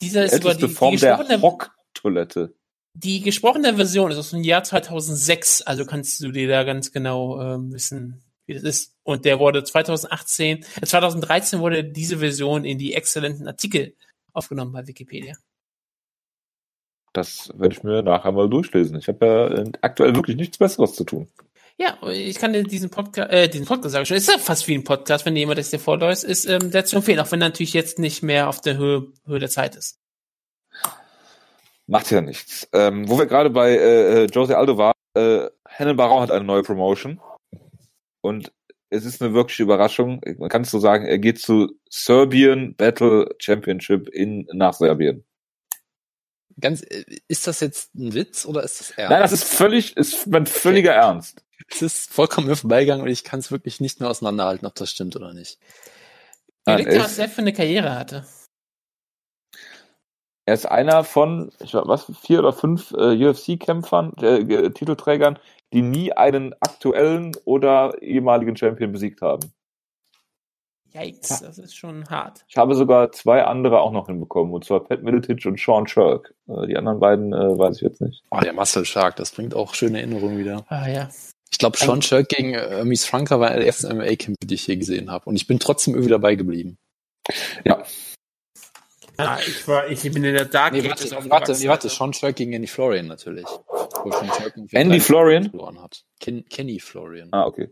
dieser ist über Älteste die, Form die der gesprochene Hock-Toilette. die gesprochene Version ist aus dem Jahr 2006, also kannst du dir da ganz genau ähm, wissen, wie das ist. Und der wurde 2018, äh, 2013 wurde diese Version in die exzellenten Artikel aufgenommen bei Wikipedia. Das werde ich mir nachher mal durchlesen. Ich habe ja äh, aktuell wirklich nichts Besseres zu tun. Ja, ich kann dir diesen Podcast, äh, diesen Podcast sage ich schon, ist ja fast wie ein Podcast, wenn jemand das dir vorläuft, ist ähm, der zu empfehlen, auch wenn er natürlich jetzt nicht mehr auf der Höhe, Höhe der Zeit ist. Macht ja nichts. Ähm, wo wir gerade bei äh, äh Jose Aldo waren, äh, Hennen Baron hat eine neue Promotion. Und es ist eine wirkliche Überraschung. Man kann es so sagen, er geht zu Serbian Battle Championship in, nach Serbien. Ganz, äh, ist das jetzt ein Witz oder ist das ernst? Nein, das ist völlig, ist mein völliger okay. Ernst. Es ist vollkommen im Vorbeigang und ich kann es wirklich nicht mehr auseinanderhalten, ob das stimmt oder nicht. Wie Victor, was er für eine Karriere hatte. Er ist einer von, ich weiß, was, vier oder fünf äh, UFC-Kämpfern, äh, Titelträgern, die nie einen aktuellen oder ehemaligen Champion besiegt haben. Yikes, das ist schon hart. Ich habe sogar zwei andere auch noch hinbekommen, und zwar Pat Middleton und Sean Shirk. Äh, die anderen beiden äh, weiß ich jetzt nicht. Oh, der Muscle Shark, das bringt auch schöne Erinnerungen wieder. Ah ja. Ich glaube, Sean Shirk gegen äh, Mies Franka war der erste MMA-Kämpfe, die ich hier gesehen habe. Und ich bin trotzdem irgendwie dabei geblieben. Ja, Ah, ich, war, ich bin in der Dark nee, warte, warte, nee, warte, Sean Shark gegen Andy Florian natürlich. Wo Andy Florian? Hat. Ken, Kenny Florian. Ah, okay.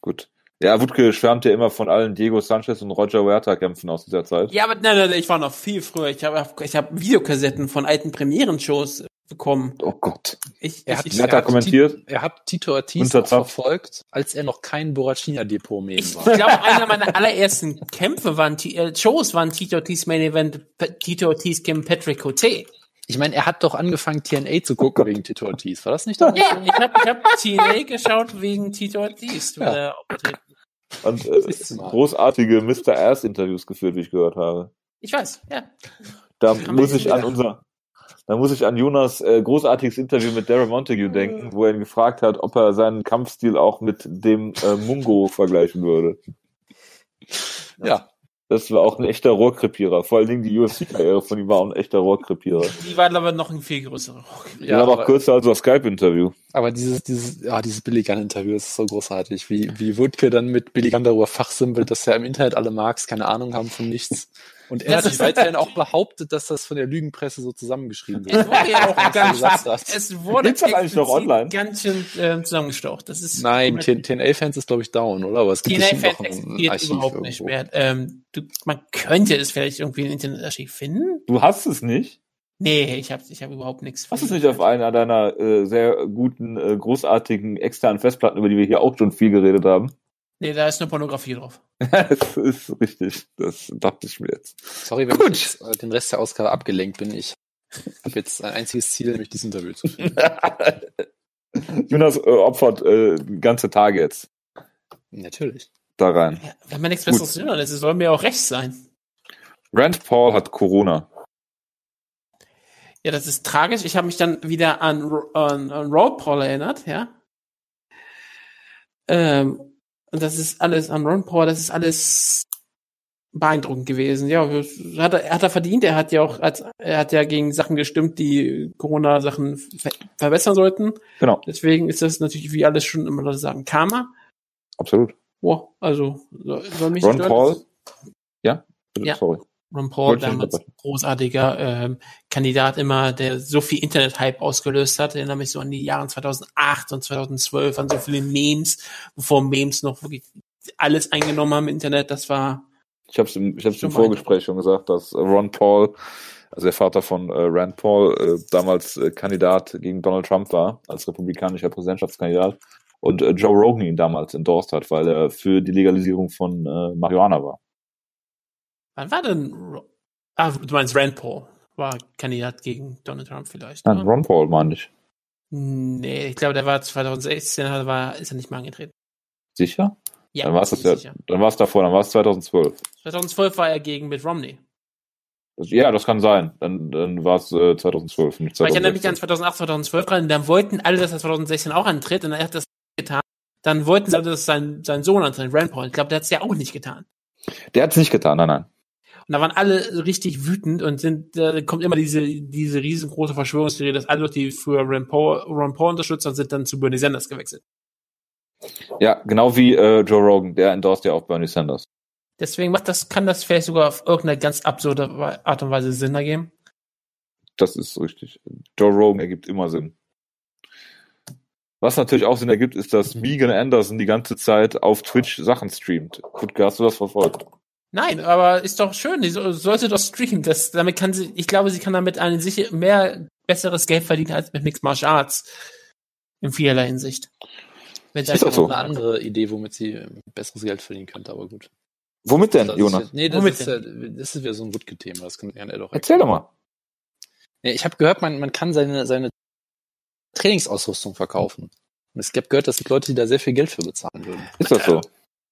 Gut. Ja, Wutke schwärmt ja immer von allen Diego Sanchez und Roger Huerta Kämpfen aus dieser Zeit. Ja, aber nein, nein, ich war noch viel früher. Ich habe ich hab Videokassetten von alten Premierenshows bekommen. Oh Gott. Ich, er hat, ich, er hat kommentiert. Er hat Tito Ortiz verfolgt, als er noch kein Borrachina-Depot mehr war. Ich glaube, einer meiner allerersten Kämpfe waren, äh, Shows waren Tito Ortiz Main Event, Tito Ortiz gegen Patrick Cote. Ich meine, er hat doch angefangen, TNA zu gucken oh wegen Tito Ortiz. War das nicht doch? Ja, ich habe hab TNA geschaut wegen Tito Ortiz. Ja. Und äh, großartige Mr. Ass-Interviews geführt, wie ich gehört habe. Ich weiß, ja. Da muss ich an unser, da muss ich an Jonas äh, großartiges Interview mit Darren Montague denken, wo er ihn gefragt hat, ob er seinen Kampfstil auch mit dem äh, Mungo vergleichen würde. Ja. Das war auch ein echter Rohrkrepierer. Vor allen Dingen die UFC-Karriere von ihm war auch ein echter Rohrkrepierer. Die war aber noch ein viel größerer Rohrkrepierer. Ja, aber auch kürzer als das Skype-Interview. Aber dieses, dieses, ja, dieses Billy Gunn-Interview ist so großartig. Wie, wie Woodke dann mit Billy Gunn darüber fachsimpelt, dass er im Internet alle Marks keine Ahnung haben von nichts. Und er hat weiterhin auch behauptet, dass das von der Lügenpresse so zusammengeschrieben wird. Es wurde ja auch ganz, es wurde Gibt's das eigentlich noch online? ganz schön äh, zusammengestaucht. Das ist Nein, TNA-Fans ist glaube ich down, oder? Aber es gibt TNA-Fans existiert überhaupt irgendwo. nicht mehr. Ähm, du, man könnte es vielleicht irgendwie im Internetarchiv finden. Du hast es nicht? Nee, ich habe ich hab überhaupt nichts. Hast du es nicht auf einer deiner äh, sehr guten, äh, großartigen externen Festplatten, über die wir hier auch schon viel geredet haben? Nee, da ist eine Pornografie drauf. das ist richtig. Das dachte ich mir jetzt. Sorry, wenn Gut. ich jetzt, äh, den Rest der Ausgabe abgelenkt bin. Ich habe jetzt ein einziges Ziel, nämlich dieses Interview zu führen. Jonas äh, opfert äh, ganze Tage jetzt. Natürlich. Da rein. Ja, wenn man nichts Besseres tun das soll mir auch recht sein. Rand Paul hat Corona. Ja, das ist tragisch. Ich habe mich dann wieder an, an, an Road Paul erinnert, ja. Ähm, und das ist alles an Ron Paul, das ist alles beeindruckend gewesen. Ja, hat er, hat er verdient. Er hat ja auch, hat, er hat ja gegen Sachen gestimmt, die Corona-Sachen ver verbessern sollten. Genau. Deswegen ist das natürlich, wie alles schon immer Leute sagen, Karma. Absolut. Boah, also soll mich Ron Paul. Ja, ja. sorry. Ron Paul, damals großartiger ähm, Kandidat immer, der so viel Internet-Hype ausgelöst hat. Erinnere mich so an die Jahre 2008 und 2012, an so viele Memes, bevor Memes noch wirklich alles eingenommen haben im Internet. Das war... Ich habe es im, ich hab's im Vorgespräch schon gesagt, dass Ron Paul, also der Vater von äh, Rand Paul, äh, damals äh, Kandidat gegen Donald Trump war, als republikanischer Präsidentschaftskandidat. Und äh, Joe Rogan ihn damals endorsed hat, weil er für die Legalisierung von äh, Marihuana war. Wann war denn. Ah, du meinst Rand Paul war Kandidat gegen Donald Trump vielleicht. Nein, Ron Paul meine ich. Nee, ich glaube, der war 2016, war, ist er nicht mal angetreten. Sicher? Ja, dann war es das ja, sicher. dann war es davor, dann war es 2012. 2012 war er gegen Mitt Romney. Das, ja, das kann sein. Dann, dann war es äh, 2012, nicht 2016. ich erinnere mich an 2008, 2012 rein, dann wollten alle, dass er 2016 auch antritt, und er hat das getan. Dann wollten sie, dass sein, sein Sohn antritt, Rand Paul. Ich glaube, der hat es ja auch nicht getan. Der hat es nicht getan, nein, nein. Und da waren alle richtig wütend und sind, da kommt immer diese, diese riesengroße Verschwörungstheorie, dass alle, die früher Ron Paul, Ron Paul unterstützt haben, sind dann zu Bernie Sanders gewechselt. Ja, genau wie äh, Joe Rogan, der endorst ja auch Bernie Sanders. Deswegen macht das, kann das vielleicht sogar auf irgendeine ganz absurde Art und Weise Sinn ergeben. Das ist richtig. Joe Rogan ergibt immer Sinn. Was natürlich auch Sinn ergibt, ist, dass Megan Anderson die ganze Zeit auf Twitch Sachen streamt. Gut, hast du das verfolgt? Nein, aber ist doch schön. Die so- sollte doch streamen. Das, damit kann sie, ich glaube, sie kann damit ein sicher mehr besseres Geld verdienen als mit Mixed Martial Arts. In vielerlei Hinsicht. Wenn sie Ist einfach das so? noch Eine andere Idee, womit sie äh, besseres Geld verdienen könnte, aber gut. Womit denn, Das Jonas? Ist, nee, das Womit ist, ja, das ist wieder so ein Woodke-Thema. Das kann er doch Erzähl doch mal. Nee, ich habe gehört, man, man kann seine, seine Trainingsausrüstung verkaufen. Und es gibt gehört, dass es Leute, die da sehr viel Geld für bezahlen würden. Ist das so?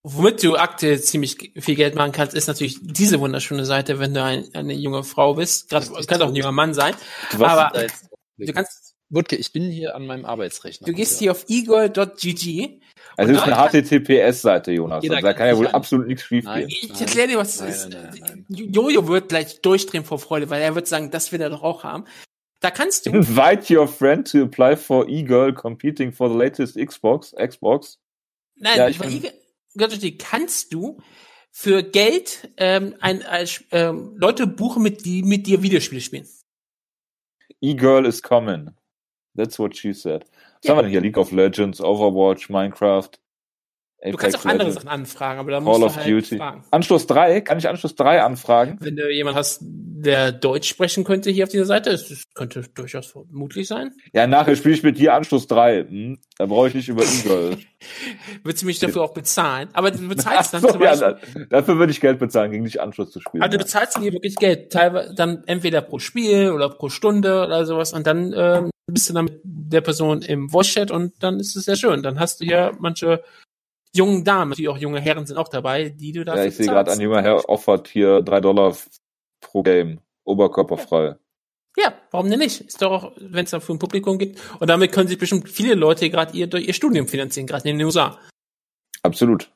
Womit du aktuell ziemlich viel Geld machen kannst, ist natürlich diese wunderschöne Seite, wenn du ein, eine junge Frau bist. Gerade kann auch ein junger Mann sein. Was? Aber du kannst, Wutke, ich bin hier an meinem Arbeitsrechner. du gehst hier auf egol.gg. Also es ist eine HTTPS-Seite, Jonas. Also da kann ja wohl an- absolut nichts schiefgehen. Nein. Ich erkläre dir, was es ist. nein, nein, Jojo wird gleich durchdrehen vor Freude, weil er wird sagen, das will er doch auch haben. Da kannst du, Invite your friend to apply for e-girl competing for the latest Xbox. Xbox. nein, Ja, ich bei bin- Götterding kannst du für Geld ähm, ein, ein, ähm, Leute buchen, mit die mit dir Videospiele spielen. E-girl is coming. That's what she said. Was Ja. haben wir denn hier? League of Legends, Overwatch, Minecraft. Du kannst auch andere Legends, Sachen anfragen, aber da Call musst of du halt Duty. fragen. Anschluss 3? Kann ich Anschluss 3 anfragen? Wenn du jemanden hast, der Deutsch sprechen könnte hier auf dieser Seite, das könnte durchaus vermutlich sein. Ja, nachher spiele ich mit dir Anschluss 3. Hm? Da brauche ich nicht über E-girl. Würdest du mich dafür auch bezahlen? Aber du bezahlst dann Ach so, zum ja, Beispiel, da- dafür würde ich Geld bezahlen, gegen dich Anschluss zu spielen. also du ja. bezahlst dir wirklich Geld, teilweise dann entweder pro Spiel oder pro Stunde oder sowas und dann ähm, bist du dann mit der Person im Voice-Chat und dann ist es sehr schön. Dann hast du ja manche jungen Damen, die auch junge Herren sind auch dabei, die du dafür Ja, ich sehe gerade, ein junger Herr offert hier 3 Dollar pro Game. Oberkörperfrei. Ja, warum denn nicht? Ist doch auch, wenn es dafür ein Publikum gibt. Und damit können sich bestimmt viele Leute gerade ihr, durch ihr Studium finanzieren, gerade in den USA. Absolut.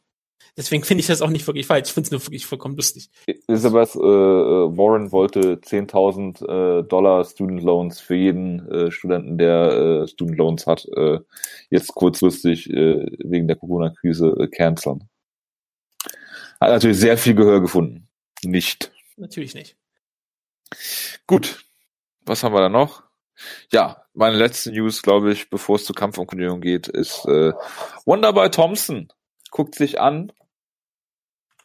Deswegen finde ich das auch nicht wirklich falsch. Ich finde es nur wirklich vollkommen lustig. Elizabeth äh, äh, Warren wollte 10.000 äh, Dollar Student Loans für jeden äh, Studenten, der äh, Student Loans hat, äh, jetzt kurzfristig äh, wegen der Corona-Krise äh, canceln. Hat natürlich sehr viel Gehör gefunden. Nicht. Natürlich nicht. Gut. Was haben wir da noch? Ja, meine letzte News, glaube ich, bevor es zur Kampfankündigung geht, ist äh, Wonderboy Thompson. Guckt sich an.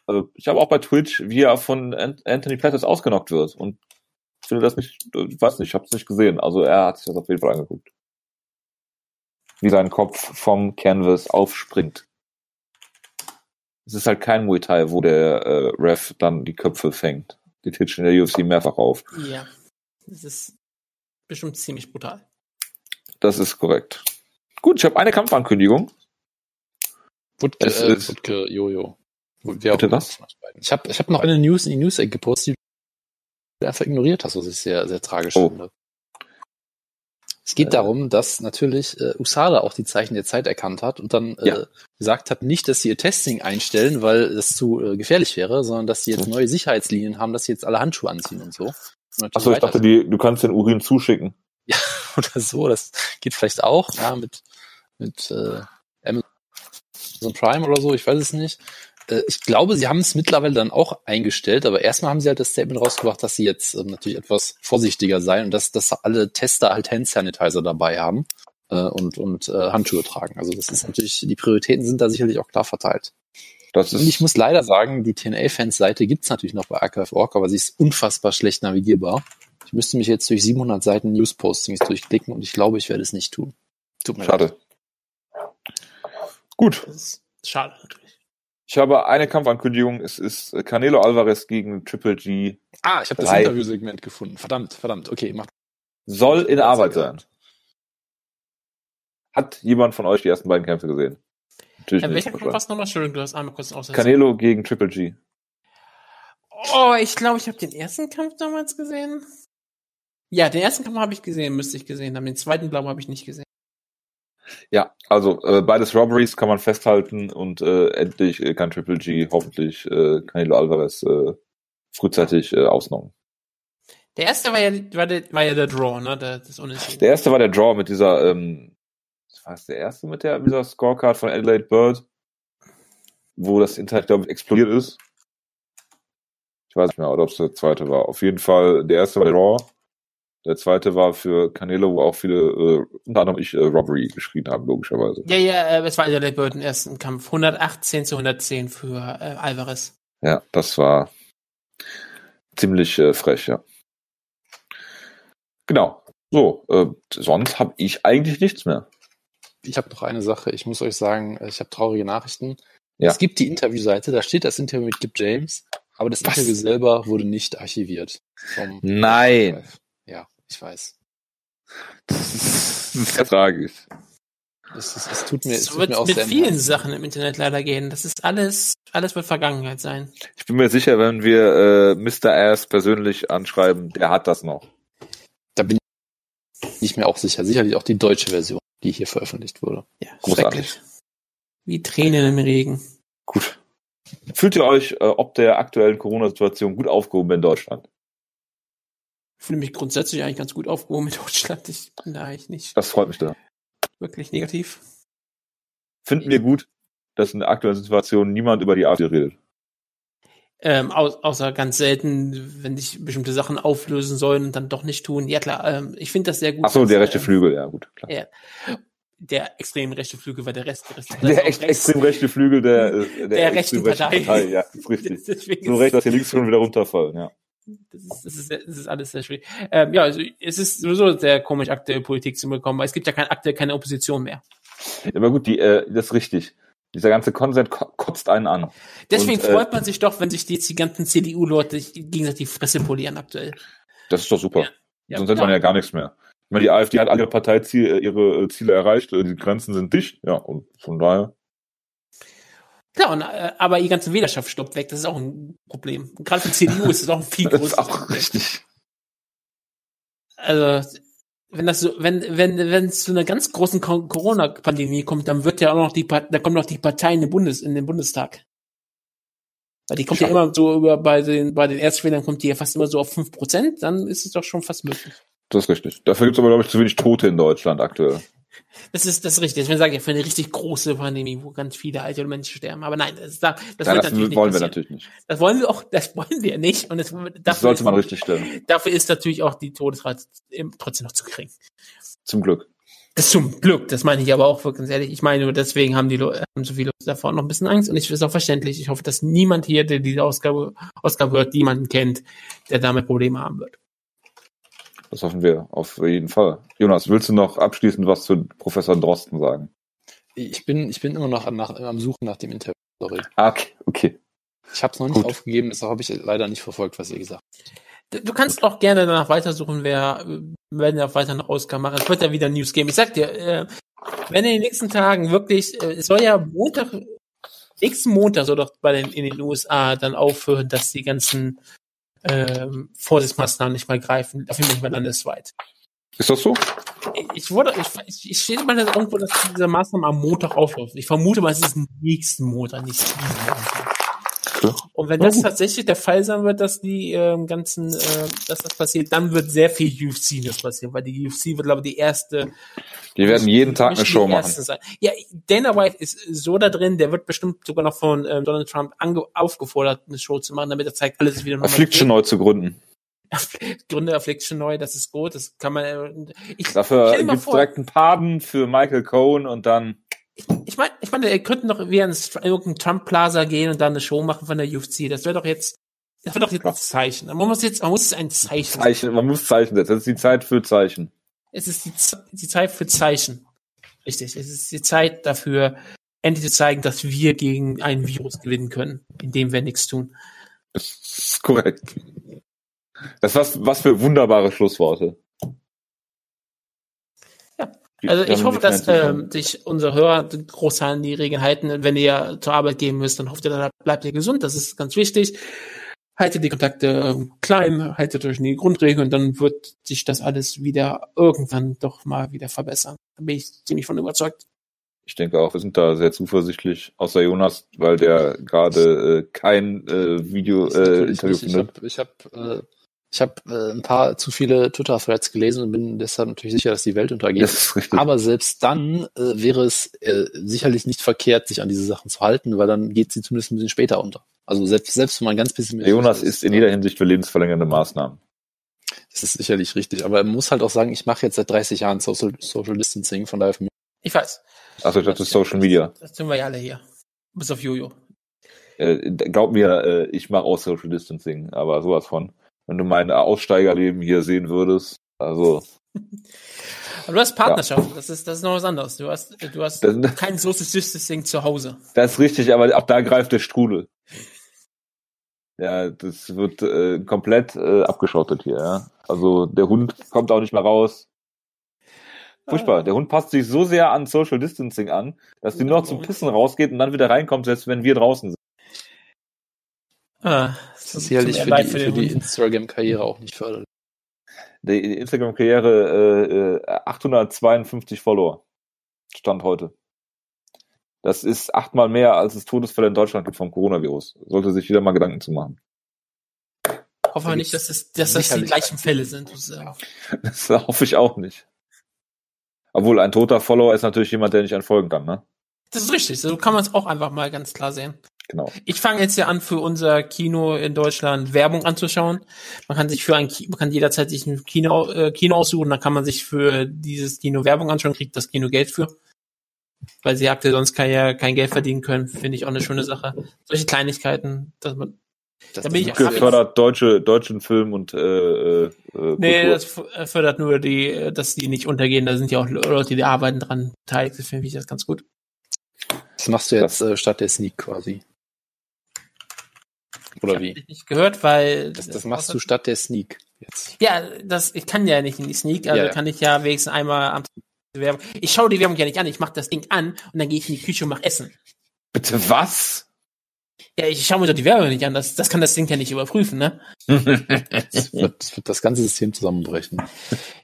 Also ich habe auch bei Twitch, wie er von An- Anthony Pettis ausgenockt wird. Und ich finde das nicht, ich weiß nicht, ich habe es nicht gesehen. Also er hat sich das auf jeden Fall angeguckt. Wie sein Kopf vom Canvas aufspringt. Es ist halt kein Muay Thai, wo der äh, Ref dann die Köpfe fängt. Die titschen in der UFC mehrfach auf. Ja. Das ist bestimmt ziemlich brutal. Das ist korrekt. Gut, ich habe eine Kampfankündigung. Wutke, Es äh, Wutke, Jojo. Auch Bitte was? Ich habe ich hab noch eine News in die News-Ecke gepostet, die du einfach ignoriert hast, was ich sehr, sehr tragisch Oh. finde. Es geht Äh. darum, dass natürlich äh, USADA auch die Zeichen der Zeit erkannt hat und dann äh, Ja. gesagt hat, nicht, dass sie ihr Testing einstellen, weil das zu äh, gefährlich wäre, sondern dass sie jetzt Mhm. neue Sicherheitslinien haben, dass sie jetzt alle Handschuhe anziehen und so. Achso, ich dachte, die, du kannst den Urin zuschicken. oder so, das geht vielleicht auch, ja, mit, mit äh, Amazon Prime oder so, ich weiß es nicht. Äh, ich glaube, sie haben es mittlerweile dann auch eingestellt, aber erstmal haben sie halt das Statement rausgebracht, dass sie jetzt ähm, natürlich etwas vorsichtiger seien und dass, dass alle Tester halt Hand Sanitizer dabei haben äh, und, und äh, Handschuhe tragen. Also das ist natürlich, die Prioritäten sind da sicherlich auch klar verteilt. Das Und ich ist, muss leider sagen, die TNA-Fans-Seite gibt's natürlich noch bei Archive.org, aber sie ist unfassbar schlecht navigierbar. Ich müsste mich jetzt durch 700 Seiten News-Postings durchklicken und ich glaube, ich werde es nicht tun. Tut mir leid. schade. Gut, Das ist schade natürlich. Ich habe eine Kampfankündigung. Es ist äh, Canelo Alvarez gegen Triple G. Ah, ich habe das. Interviewsegment gefunden. Verdammt, verdammt. Okay, mach. Soll in Arbeit sein. Hat jemand von euch die ersten beiden Kämpfe gesehen? Natürlich Äh, nicht. welcher Kampf war es nochmal? Entschuldigung, du hast einmal kurz ausgesetzt. Canelo gegen Triple G. Oh, ich glaube, ich habe den ersten Kampf damals gesehen. Ja, den ersten Kampf habe ich gesehen, müsste ich gesehen haben. Den zweiten, glaube ich, habe ich nicht gesehen. Ja, also äh, beides Robberies kann man festhalten und äh, endlich äh, kann Triple G hoffentlich äh, Canelo Alvarez äh, frühzeitig äh, ausnocken. Der erste war ja, war, der, war ja der Draw, ne? Der, das Unentschieden. Der erste war der Draw mit dieser ähm, war es der erste mit der, mit dieser Scorecard von Adelaide Bird, wo das Internet, glaube ich, explodiert ist. Ich weiß nicht mehr, ob es der zweite war. Auf jeden Fall, der erste war Raw. Der zweite war für Canelo, wo auch viele, äh, unter anderem ich, äh, Robbery geschrien haben, logischerweise. Ja, ja, äh, es war Adelaide Bird im ersten Kampf. 118 zu 110 für äh, Alvarez. Ja, das war ziemlich äh, frech, ja. Genau. So, äh, sonst habe ich eigentlich nichts mehr. Ich habe noch eine Sache. Ich muss euch sagen, ich habe traurige Nachrichten. Ja. Es gibt die Interviewseite, da steht das Interview mit Kip James, aber das Was? Interview selber wurde nicht archiviert. Vom Nein. Ja, ich weiß. Das ist sehr tragisch. Es, es, es tut mir, es Es tut wird mir auch mit vielen leid. Sachen im Internet leider gehen. Das ist alles, alles wird Vergangenheit sein. Ich bin mir sicher, wenn wir äh, Mr. Ass persönlich anschreiben, der hat das noch. Da bin ich mir auch sicher. Sicherlich auch die deutsche Version, die hier veröffentlicht wurde. Ja, Großartig. schrecklich. Wie Tränen im Regen. Gut. Fühlt ihr euch äh, ob der aktuellen Corona-Situation gut aufgehoben in Deutschland? Ich fühle mich grundsätzlich eigentlich ganz gut aufgehoben in Deutschland. Ich bin da eigentlich nicht Das freut mich da. wirklich negativ. Finden wir gut, dass in der aktuellen Situation niemand über die AfD redet. Ähm, au außer ganz selten, wenn sich bestimmte Sachen auflösen sollen und dann doch nicht tun. Ja klar, ähm, ich finde das sehr gut. Ach so, dass, der rechte ähm, Flügel, ja gut, klar. Ja. Der extrem rechte Flügel war der Rest. Der, Rest, Der echt rechts. extrem rechte Flügel der, äh, der, Der rechten extrem rechten Partei. Ja, ist richtig. So recht, dass die links schon wieder runterfallen, ja. Das ist, das, ist, das ist alles sehr schwierig. Ähm, ja, also es ist sowieso sehr komisch, aktuelle Politik zu bekommen, weil es gibt ja kein, aktuell keine Opposition mehr. Aber gut, die, äh, das ist richtig. Dieser ganze Konsent ko kotzt einen an. Deswegen Und, äh, freut man sich doch, wenn sich jetzt die ganzen CDU-Leute gegenseitig die Fresse polieren aktuell. Das ist doch super. Ja, Sonst hätte man ja gar nichts mehr. Ich meine, die AfD hat alle Parteiziele, ihre äh, Ziele erreicht, äh, die Grenzen sind dicht, ja, und von daher. Klar, und, äh, aber die ganze Wählerschaft stoppt weg, das ist auch ein Problem. Und gerade für die CDU ist es auch ein viel Das größeres ist auch Problem. richtig. Also, wenn das so, wenn, wenn, wenn es zu einer ganz großen Co- Corona-Pandemie kommt, dann wird ja auch noch die, da kommen noch die Parteien in den, Bundes, in den Bundestag. Weil die kommt ja Schade. immer so über, bei den, bei den Erstwählern kommt die ja fast immer so auf 5%, dann ist es doch schon fast möglich. Das ist richtig. Dafür gibt es aber, glaube ich, zu wenig Tote in Deutschland aktuell. Das ist, das ist richtig. Deswegen sage ich für eine richtig große Pandemie, wo ganz viele alte Menschen sterben. Aber nein, das, das, das ja, das wollen wir passieren. natürlich nicht. Das wollen wir auch, das wollen wir nicht. Und das, dafür Das sollte ist- man richtig stellen. Dafür ist natürlich auch die Todesrate trotzdem noch zu gering. Zum Glück. Das ist zum Glück, das meine ich aber auch wirklich ehrlich. Ich meine, nur deswegen haben die Leute, haben so viele Leute davor noch ein bisschen Angst und ich ist auch verständlich. Ich hoffe, dass niemand hier, der diese Ausgabe, Ausgabe hört, jemanden kennt, der damit Probleme haben wird. Das hoffen wir auf jeden Fall. Jonas, willst du noch abschließend was zu Professor Drosten sagen? Ich bin, ich bin immer noch am, nach, am Suchen nach dem Interview. Sorry. Ah, okay. okay. Ich habe es noch nicht Gut. aufgegeben, deshalb habe ich leider nicht verfolgt, was ihr gesagt habt. Du, kannst auch gerne danach weitersuchen, wer, wenn wir weiter noch Ausgaben machen. Es wird ja wieder News geben. Ich sag dir, äh, wenn in den nächsten Tagen wirklich, äh, es soll ja Montag, nächsten Montag soll doch bei den, in den USA dann aufhören, dass die ganzen ähm, Vorsichtsmaßnahmen nicht mal greifen, auf jeden Fall nicht mehr landesweit. Ist das so? Ich wurde, ich, ich, ich stehe mal da irgendwo, dass diese Maßnahmen am Montag aufläuft. Ich vermute mal, es ist nächsten Montag, nicht diesen Montag. Ja. Und wenn das tatsächlich der Fall sein wird, dass die ähm, ganzen, äh, dass das passiert, dann wird sehr viel UFC das passieren, weil die UFC wird, glaube ich, die erste. Die werden jeden Tag eine Show machen. Sein. Ja, Dana White ist so da drin, der wird bestimmt sogar noch von ähm, Donald Trump ange aufgefordert, eine Show zu machen, damit er zeigt, alles ist wieder normal. Affliction neu zu gründen. Gründe Affliction neu, das ist gut, das kann man. Äh, ich, Dafür gibt's vor, direkt einen Paden für Michael Cohen und dann Ich meine, ich meine, er könnte noch wie ins irgendein Trump Plaza gehen und dann eine Show machen von der UFC. Das wäre doch jetzt, das wäre doch jetzt ein Zeichen. Man muss jetzt, man muss es ein Zeichen. Zeichen, man muss Zeichen setzen. Das ist die Zeit für Zeichen. Es ist die, Z- die Zeit für Zeichen. Richtig. Es ist die Zeit dafür, endlich zu zeigen, dass wir gegen ein Virus gewinnen können, indem wir nichts tun. Das ist korrekt. Das was, was für wunderbare Schlussworte. Ja. Also ich hoffe, dass ähm, sich unsere Hörer groß an die Regeln halten. Wenn ihr zur Arbeit gehen müsst, dann hofft ihr, dann bleibt ihr gesund. Das ist ganz wichtig. Haltet die Kontakte ähm, klein, haltet euch in die Grundregeln und dann wird sich das alles wieder irgendwann doch mal wieder verbessern. Da bin ich ziemlich von überzeugt. Ich denke auch, wir sind da sehr zuversichtlich, außer Jonas, weil der gerade äh, kein äh, Video Das ist äh, nicht. Ich findet. habe ich hab, äh, Ich habe äh, ein paar zu viele Twitter-Threads gelesen und bin deshalb natürlich sicher, dass die Welt untergeht. Das ist richtig. Aber selbst dann äh, wäre es äh, sicherlich nicht verkehrt, sich an diese Sachen zu halten, weil dann geht sie zumindest ein bisschen später unter. Also selbst, selbst wenn man ganz bisschen Jonas ist in jeder Hinsicht für lebensverlängernde Maßnahmen. Das ist sicherlich richtig. Aber man muss halt auch sagen, ich mache jetzt seit 30 Jahren Social, Social Distancing, von daher für mich. Ich weiß. Also das ist Social Media. Das tun wir ja alle hier. Bis auf Jojo. Äh, glaub mir, äh, ich mache auch Social Distancing, aber sowas von. Wenn du mein Aussteigerleben hier sehen würdest, also Aber du hast Partnerschaft. Das ist, das ist noch was anderes. Du hast, du hast Das- kein Social Distancing zu Hause. das ist richtig, aber ab da greift der Strudel. Ja, das wird äh, komplett äh, abgeschottet hier. Ja? Also der Hund kommt auch nicht mehr raus. Furchtbar. Der Hund passt sich so sehr an Social Distancing an, dass die nur noch zum Pissen rausgeht und dann wieder reinkommt, selbst wenn wir draußen sind. Ah, Das ist sicherlich für die, für die Instagram-Karriere auch nicht förderlich. Die Instagram-Karriere äh, äh, 852 Follower. Stand heute. Das ist achtmal mehr, als es Todesfälle in Deutschland gibt vom Coronavirus. Sollte sich wieder mal Gedanken zu machen. Hoffen wir nicht, dass, es, dass das die gleichen Fälle sind. sozusagen. Das hoffe ich auch nicht. Obwohl ein toter Follower ist natürlich jemand, der nicht entfolgen kann, ne? Das ist richtig. So kann man es auch einfach mal ganz klar sehen. Genau. Ich fange jetzt ja an, für unser Kino in Deutschland Werbung anzuschauen. Man kann sich für ein Ki man kann jederzeit sich ein Kino, äh, Kino aussuchen, dann kann man sich für dieses Kino Werbung anschauen, kriegt das Kino Geld für. Weil sie aktuell sonst kein, ja, kein Geld verdienen können, finde ich auch eine schöne Sache. Solche Kleinigkeiten, dass man. Das, Da bin ich Gefördert deutsche, deutschen Film und äh, äh, äh, Nee, Kultur. das f- fördert nur die, äh, dass die nicht untergehen. Da sind ja auch Leute, die arbeiten dran beteiligt. Das finde ich das ganz gut. das machst du jetzt äh, statt der Sneak quasi. Oder Ich wie? habe dich nicht gehört, weil Das, das machst du statt der Sneak jetzt. Ja, das, ich kann ja nicht in die Sneak, also Ja, ja. kann ich ja wenigstens einmal am Werbung. Ich schaue die Werbung ja nicht an, ich mache das Ding an und dann gehe ich in die Küche und mache Essen. Bitte was? Ja, ich schaue mir doch die Werbung nicht an, das, das kann das Ding ja nicht überprüfen, ne? Das wird, das wird das ganze System zusammenbrechen.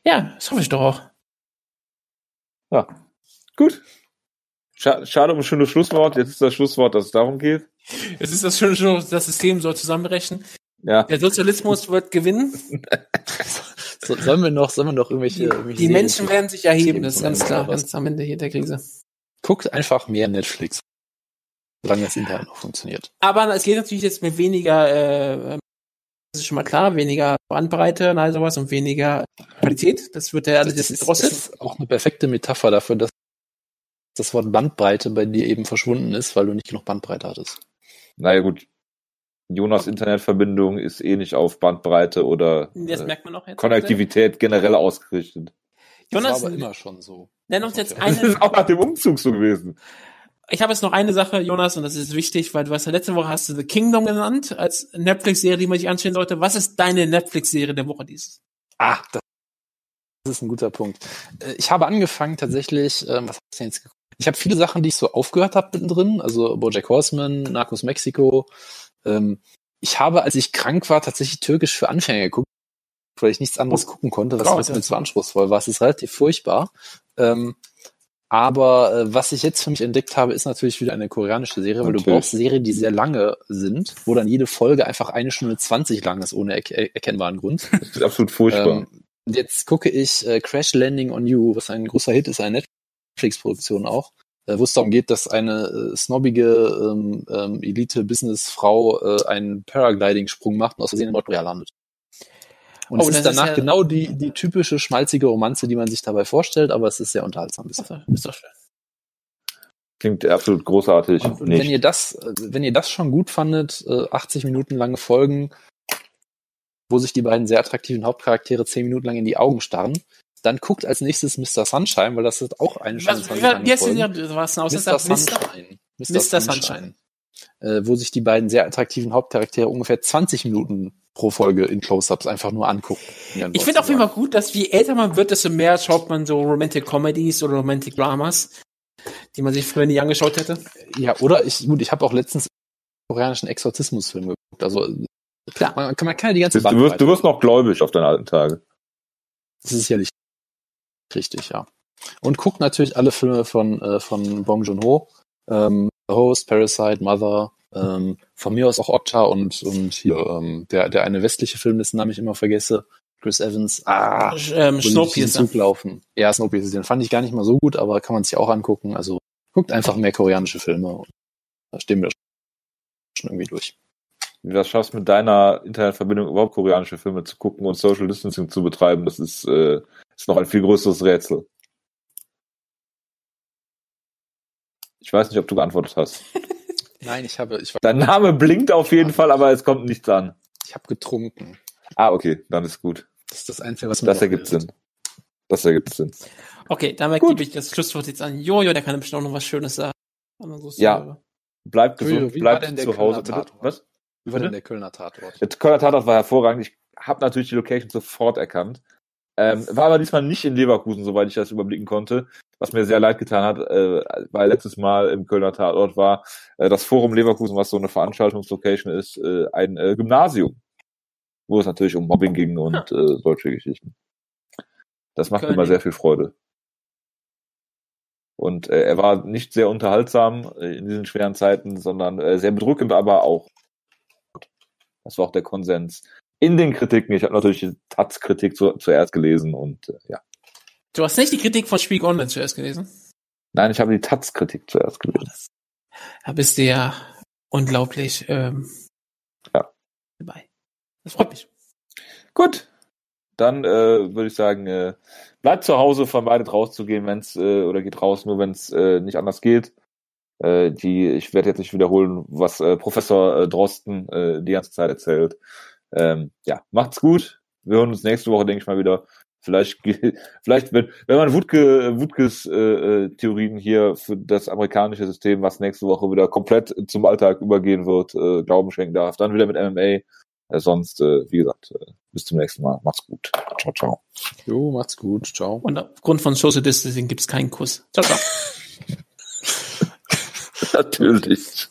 Ja, das hoffe ich doch auch. ja. Gut. Scha schade um ein schönes Schlusswort. Jetzt ist das Schlusswort, dass es darum geht. Es ist das schöne schon, das System soll zusammenbrechen. Ja. Der Sozialismus wird gewinnen. So, sollen wir noch, sollen wir noch irgendwelche, irgendwelche Die Menschen werden sich erheben, das ist ganz klar, ganz am Ende hier der Krise. Guckt einfach mehr Netflix. Solange das Internet noch funktioniert. Aber es geht natürlich jetzt mit weniger, äh, das ist schon mal klar, weniger Bandbreite und all sowas und weniger Qualität. Das wird ja alles Das jetzt ist, das gedrosselt. ist auch eine perfekte Metapher dafür, dass das Wort Bandbreite bei dir eben verschwunden ist, weil du nicht genug Bandbreite hattest. Naja, gut. Jonas Internetverbindung ist eh nicht auf Bandbreite oder Das äh, merkt man auch jetzt. Konnektivität generell ausgerichtet. Das Jonas, war aber immer schon so. nenn uns jetzt Okay. Das eine, ist auch nach dem Umzug so gewesen. ich habe jetzt noch eine Sache, Jonas, und das ist wichtig, weil du hast ja letzte Woche hast du The Kingdom genannt als Netflix-Serie, die man sich anschauen sollte. Was ist deine Netflix-Serie der Woche dieses? Ah, das ist ein guter Punkt. Äh, Ich habe angefangen tatsächlich, ähm, was hab ich denn jetzt geguckt? Ich habe viele Sachen, die ich so aufgehört habe mittendrin, also Bojack Horseman, Narcos Mexico. Ähm, ich habe, als ich krank war, tatsächlich Türkisch für Anfänger geguckt, weil ich nichts anderes gucken konnte, was, mir zu anspruchsvoll war. Es ist relativ furchtbar. Ähm, aber äh, was ich jetzt für mich entdeckt habe, ist natürlich wieder eine koreanische Serie, weil du Natürlich. brauchst Serien, die sehr lange sind, wo dann jede Folge einfach eine Stunde zwanzig lang ist, ohne er erkennbaren Grund. Das ist absolut furchtbar. Ähm, jetzt gucke ich äh, Crash Landing on You, was ein großer Hit ist, eine Netflix-Produktion auch, äh, wo es darum geht, dass eine äh, snobbige ähm, ähm, Elite-Business-Frau äh, einen Paragliding-Sprung macht und aus Versehen in Nordkorea landet. Und Oh, es ist ist danach ja- genau die, die typische schmalzige Romanze, die man sich dabei vorstellt, aber es ist sehr unterhaltsam. Also, ist doch schön. Klingt absolut großartig. Und wenn ihr das, äh, wenn ihr das schon gut fandet, äh, 80 Minuten lange Folgen, wo sich die beiden sehr attraktiven Hauptcharaktere 10 Minuten lang in die Augen starren, dann guckt als nächses Mr. Sunshine, weil das ist auch eine 20 wie, heißt. Serie? Was ein Mr. Mister? Sunshine. Mr. Mr. Sunshine. Sunshine. Äh, wo sich die beiden sehr attraktiven Hauptcharaktere ungefähr 20 Minuten pro Folge in Close-Ups einfach nur angucken. Ich finde auf jeden Fall gut, dass je älter man wird, desto mehr schaut man so Romantic Comedies oder Romantic Dramas, die man sich früher nie angeschaut hätte. Ja, oder ich, gut, ich habe auch letztens koreanischen Exorzismusfilm geguckt. Also Klar. man, kann, man kann ja die ganze Du wirst, du wirst noch gläubig auf deine alten Tage. Das ist sicherlich richtig, ja. Und guckt natürlich alle Filme von, äh, von Bong Joon-ho. Ähm, The Host, Parasite, Mother, Ähm, von mir aus auch Okta und, und hier, ähm, der, der eine westliche Film, dessen Namen ich immer vergesse, Chris Evans. Ah, ähm, Snowpiercer. Zug laufen. Ja, Snowpiercer, den fand ich gar nicht mal so gut, aber kann man sich auch angucken. Also guckt einfach mehr koreanische Filme. Und da stehen wir schon irgendwie durch. Wie du das schaffst, mit deiner Internetverbindung überhaupt koreanische Filme zu gucken und Social Distancing zu betreiben, das ist, äh, ist noch ein viel größeres Rätsel. Ich weiß nicht, ob du geantwortet hast. Nein, ich habe, ich, Dein Name blinkt auf jeden Fall, aber es kommt nichts an. ich habe getrunken. Ah, okay, dann ist gut. Das ist das Einzige, was mir Das ergibt. Sinn. Das ergibt Sinn. Okay, damit Gut. gebe ich das Schlusswort jetzt an Jojo, der kann bestimmt auch noch was Schönes sagen. Ja. Bleibt Jojo, gesund, war bleibt zu Hause. Bitte? Was? Wie war denn der Kölner Tatort? Der Kölner Tatort war hervorragend. Ich habe natürlich die Location sofort erkannt. Ähm, war aber diesmal nicht in Leverkusen, soweit ich das überblicken konnte. Was mir sehr leid getan hat, äh, weil letztes Mal im Kölner Tatort war äh, das Forum Leverkusen, was so eine Veranstaltungslocation ist, äh, ein äh, Gymnasium, wo es natürlich um Mobbing ging und äh, solche Geschichten. Das macht Köln. immer sehr viel Freude. Und äh, er war nicht sehr unterhaltsam äh, in diesen schweren Zeiten, sondern äh, sehr bedrückend, aber auch. Das war auch der Konsens in den Kritiken. Ich habe natürlich die Taz-Kritik zu, zuerst gelesen und äh, ja. Du hast nicht die Kritik von Spiegel Online zuerst gelesen? Nein, ich habe die Taz-Kritik zuerst gelesen. Da bist du ja unglaublich ähm, Ja. dabei. Das freut mich. Gut. Dann äh, würde ich sagen, äh, bleibt zu Hause, vermeidet rauszugehen, wenn's äh, oder geht raus, nur wenn es äh, nicht anders geht. Äh, die, ich werde jetzt nicht wiederholen, was äh, Professor äh, Drosten äh, die ganze Zeit erzählt. Ähm, ja, macht's gut. Wir hören uns nächste Woche, denke ich mal wieder. Vielleicht, vielleicht wenn, wenn man Wutke, Wutkes äh, äh, Theorien hier für das amerikanische System, was nächste Woche wieder komplett zum Alltag übergehen wird, äh, Glauben schenken darf, dann wieder mit MMA. Äh, sonst, äh, wie gesagt, äh, bis zum nächsten Mal. Macht's gut. Ciao, ciao. Jo, macht's gut. Ciao. Und aufgrund von Social Distancing gibt's keinen Kuss. Ciao, ciao. Natürlich.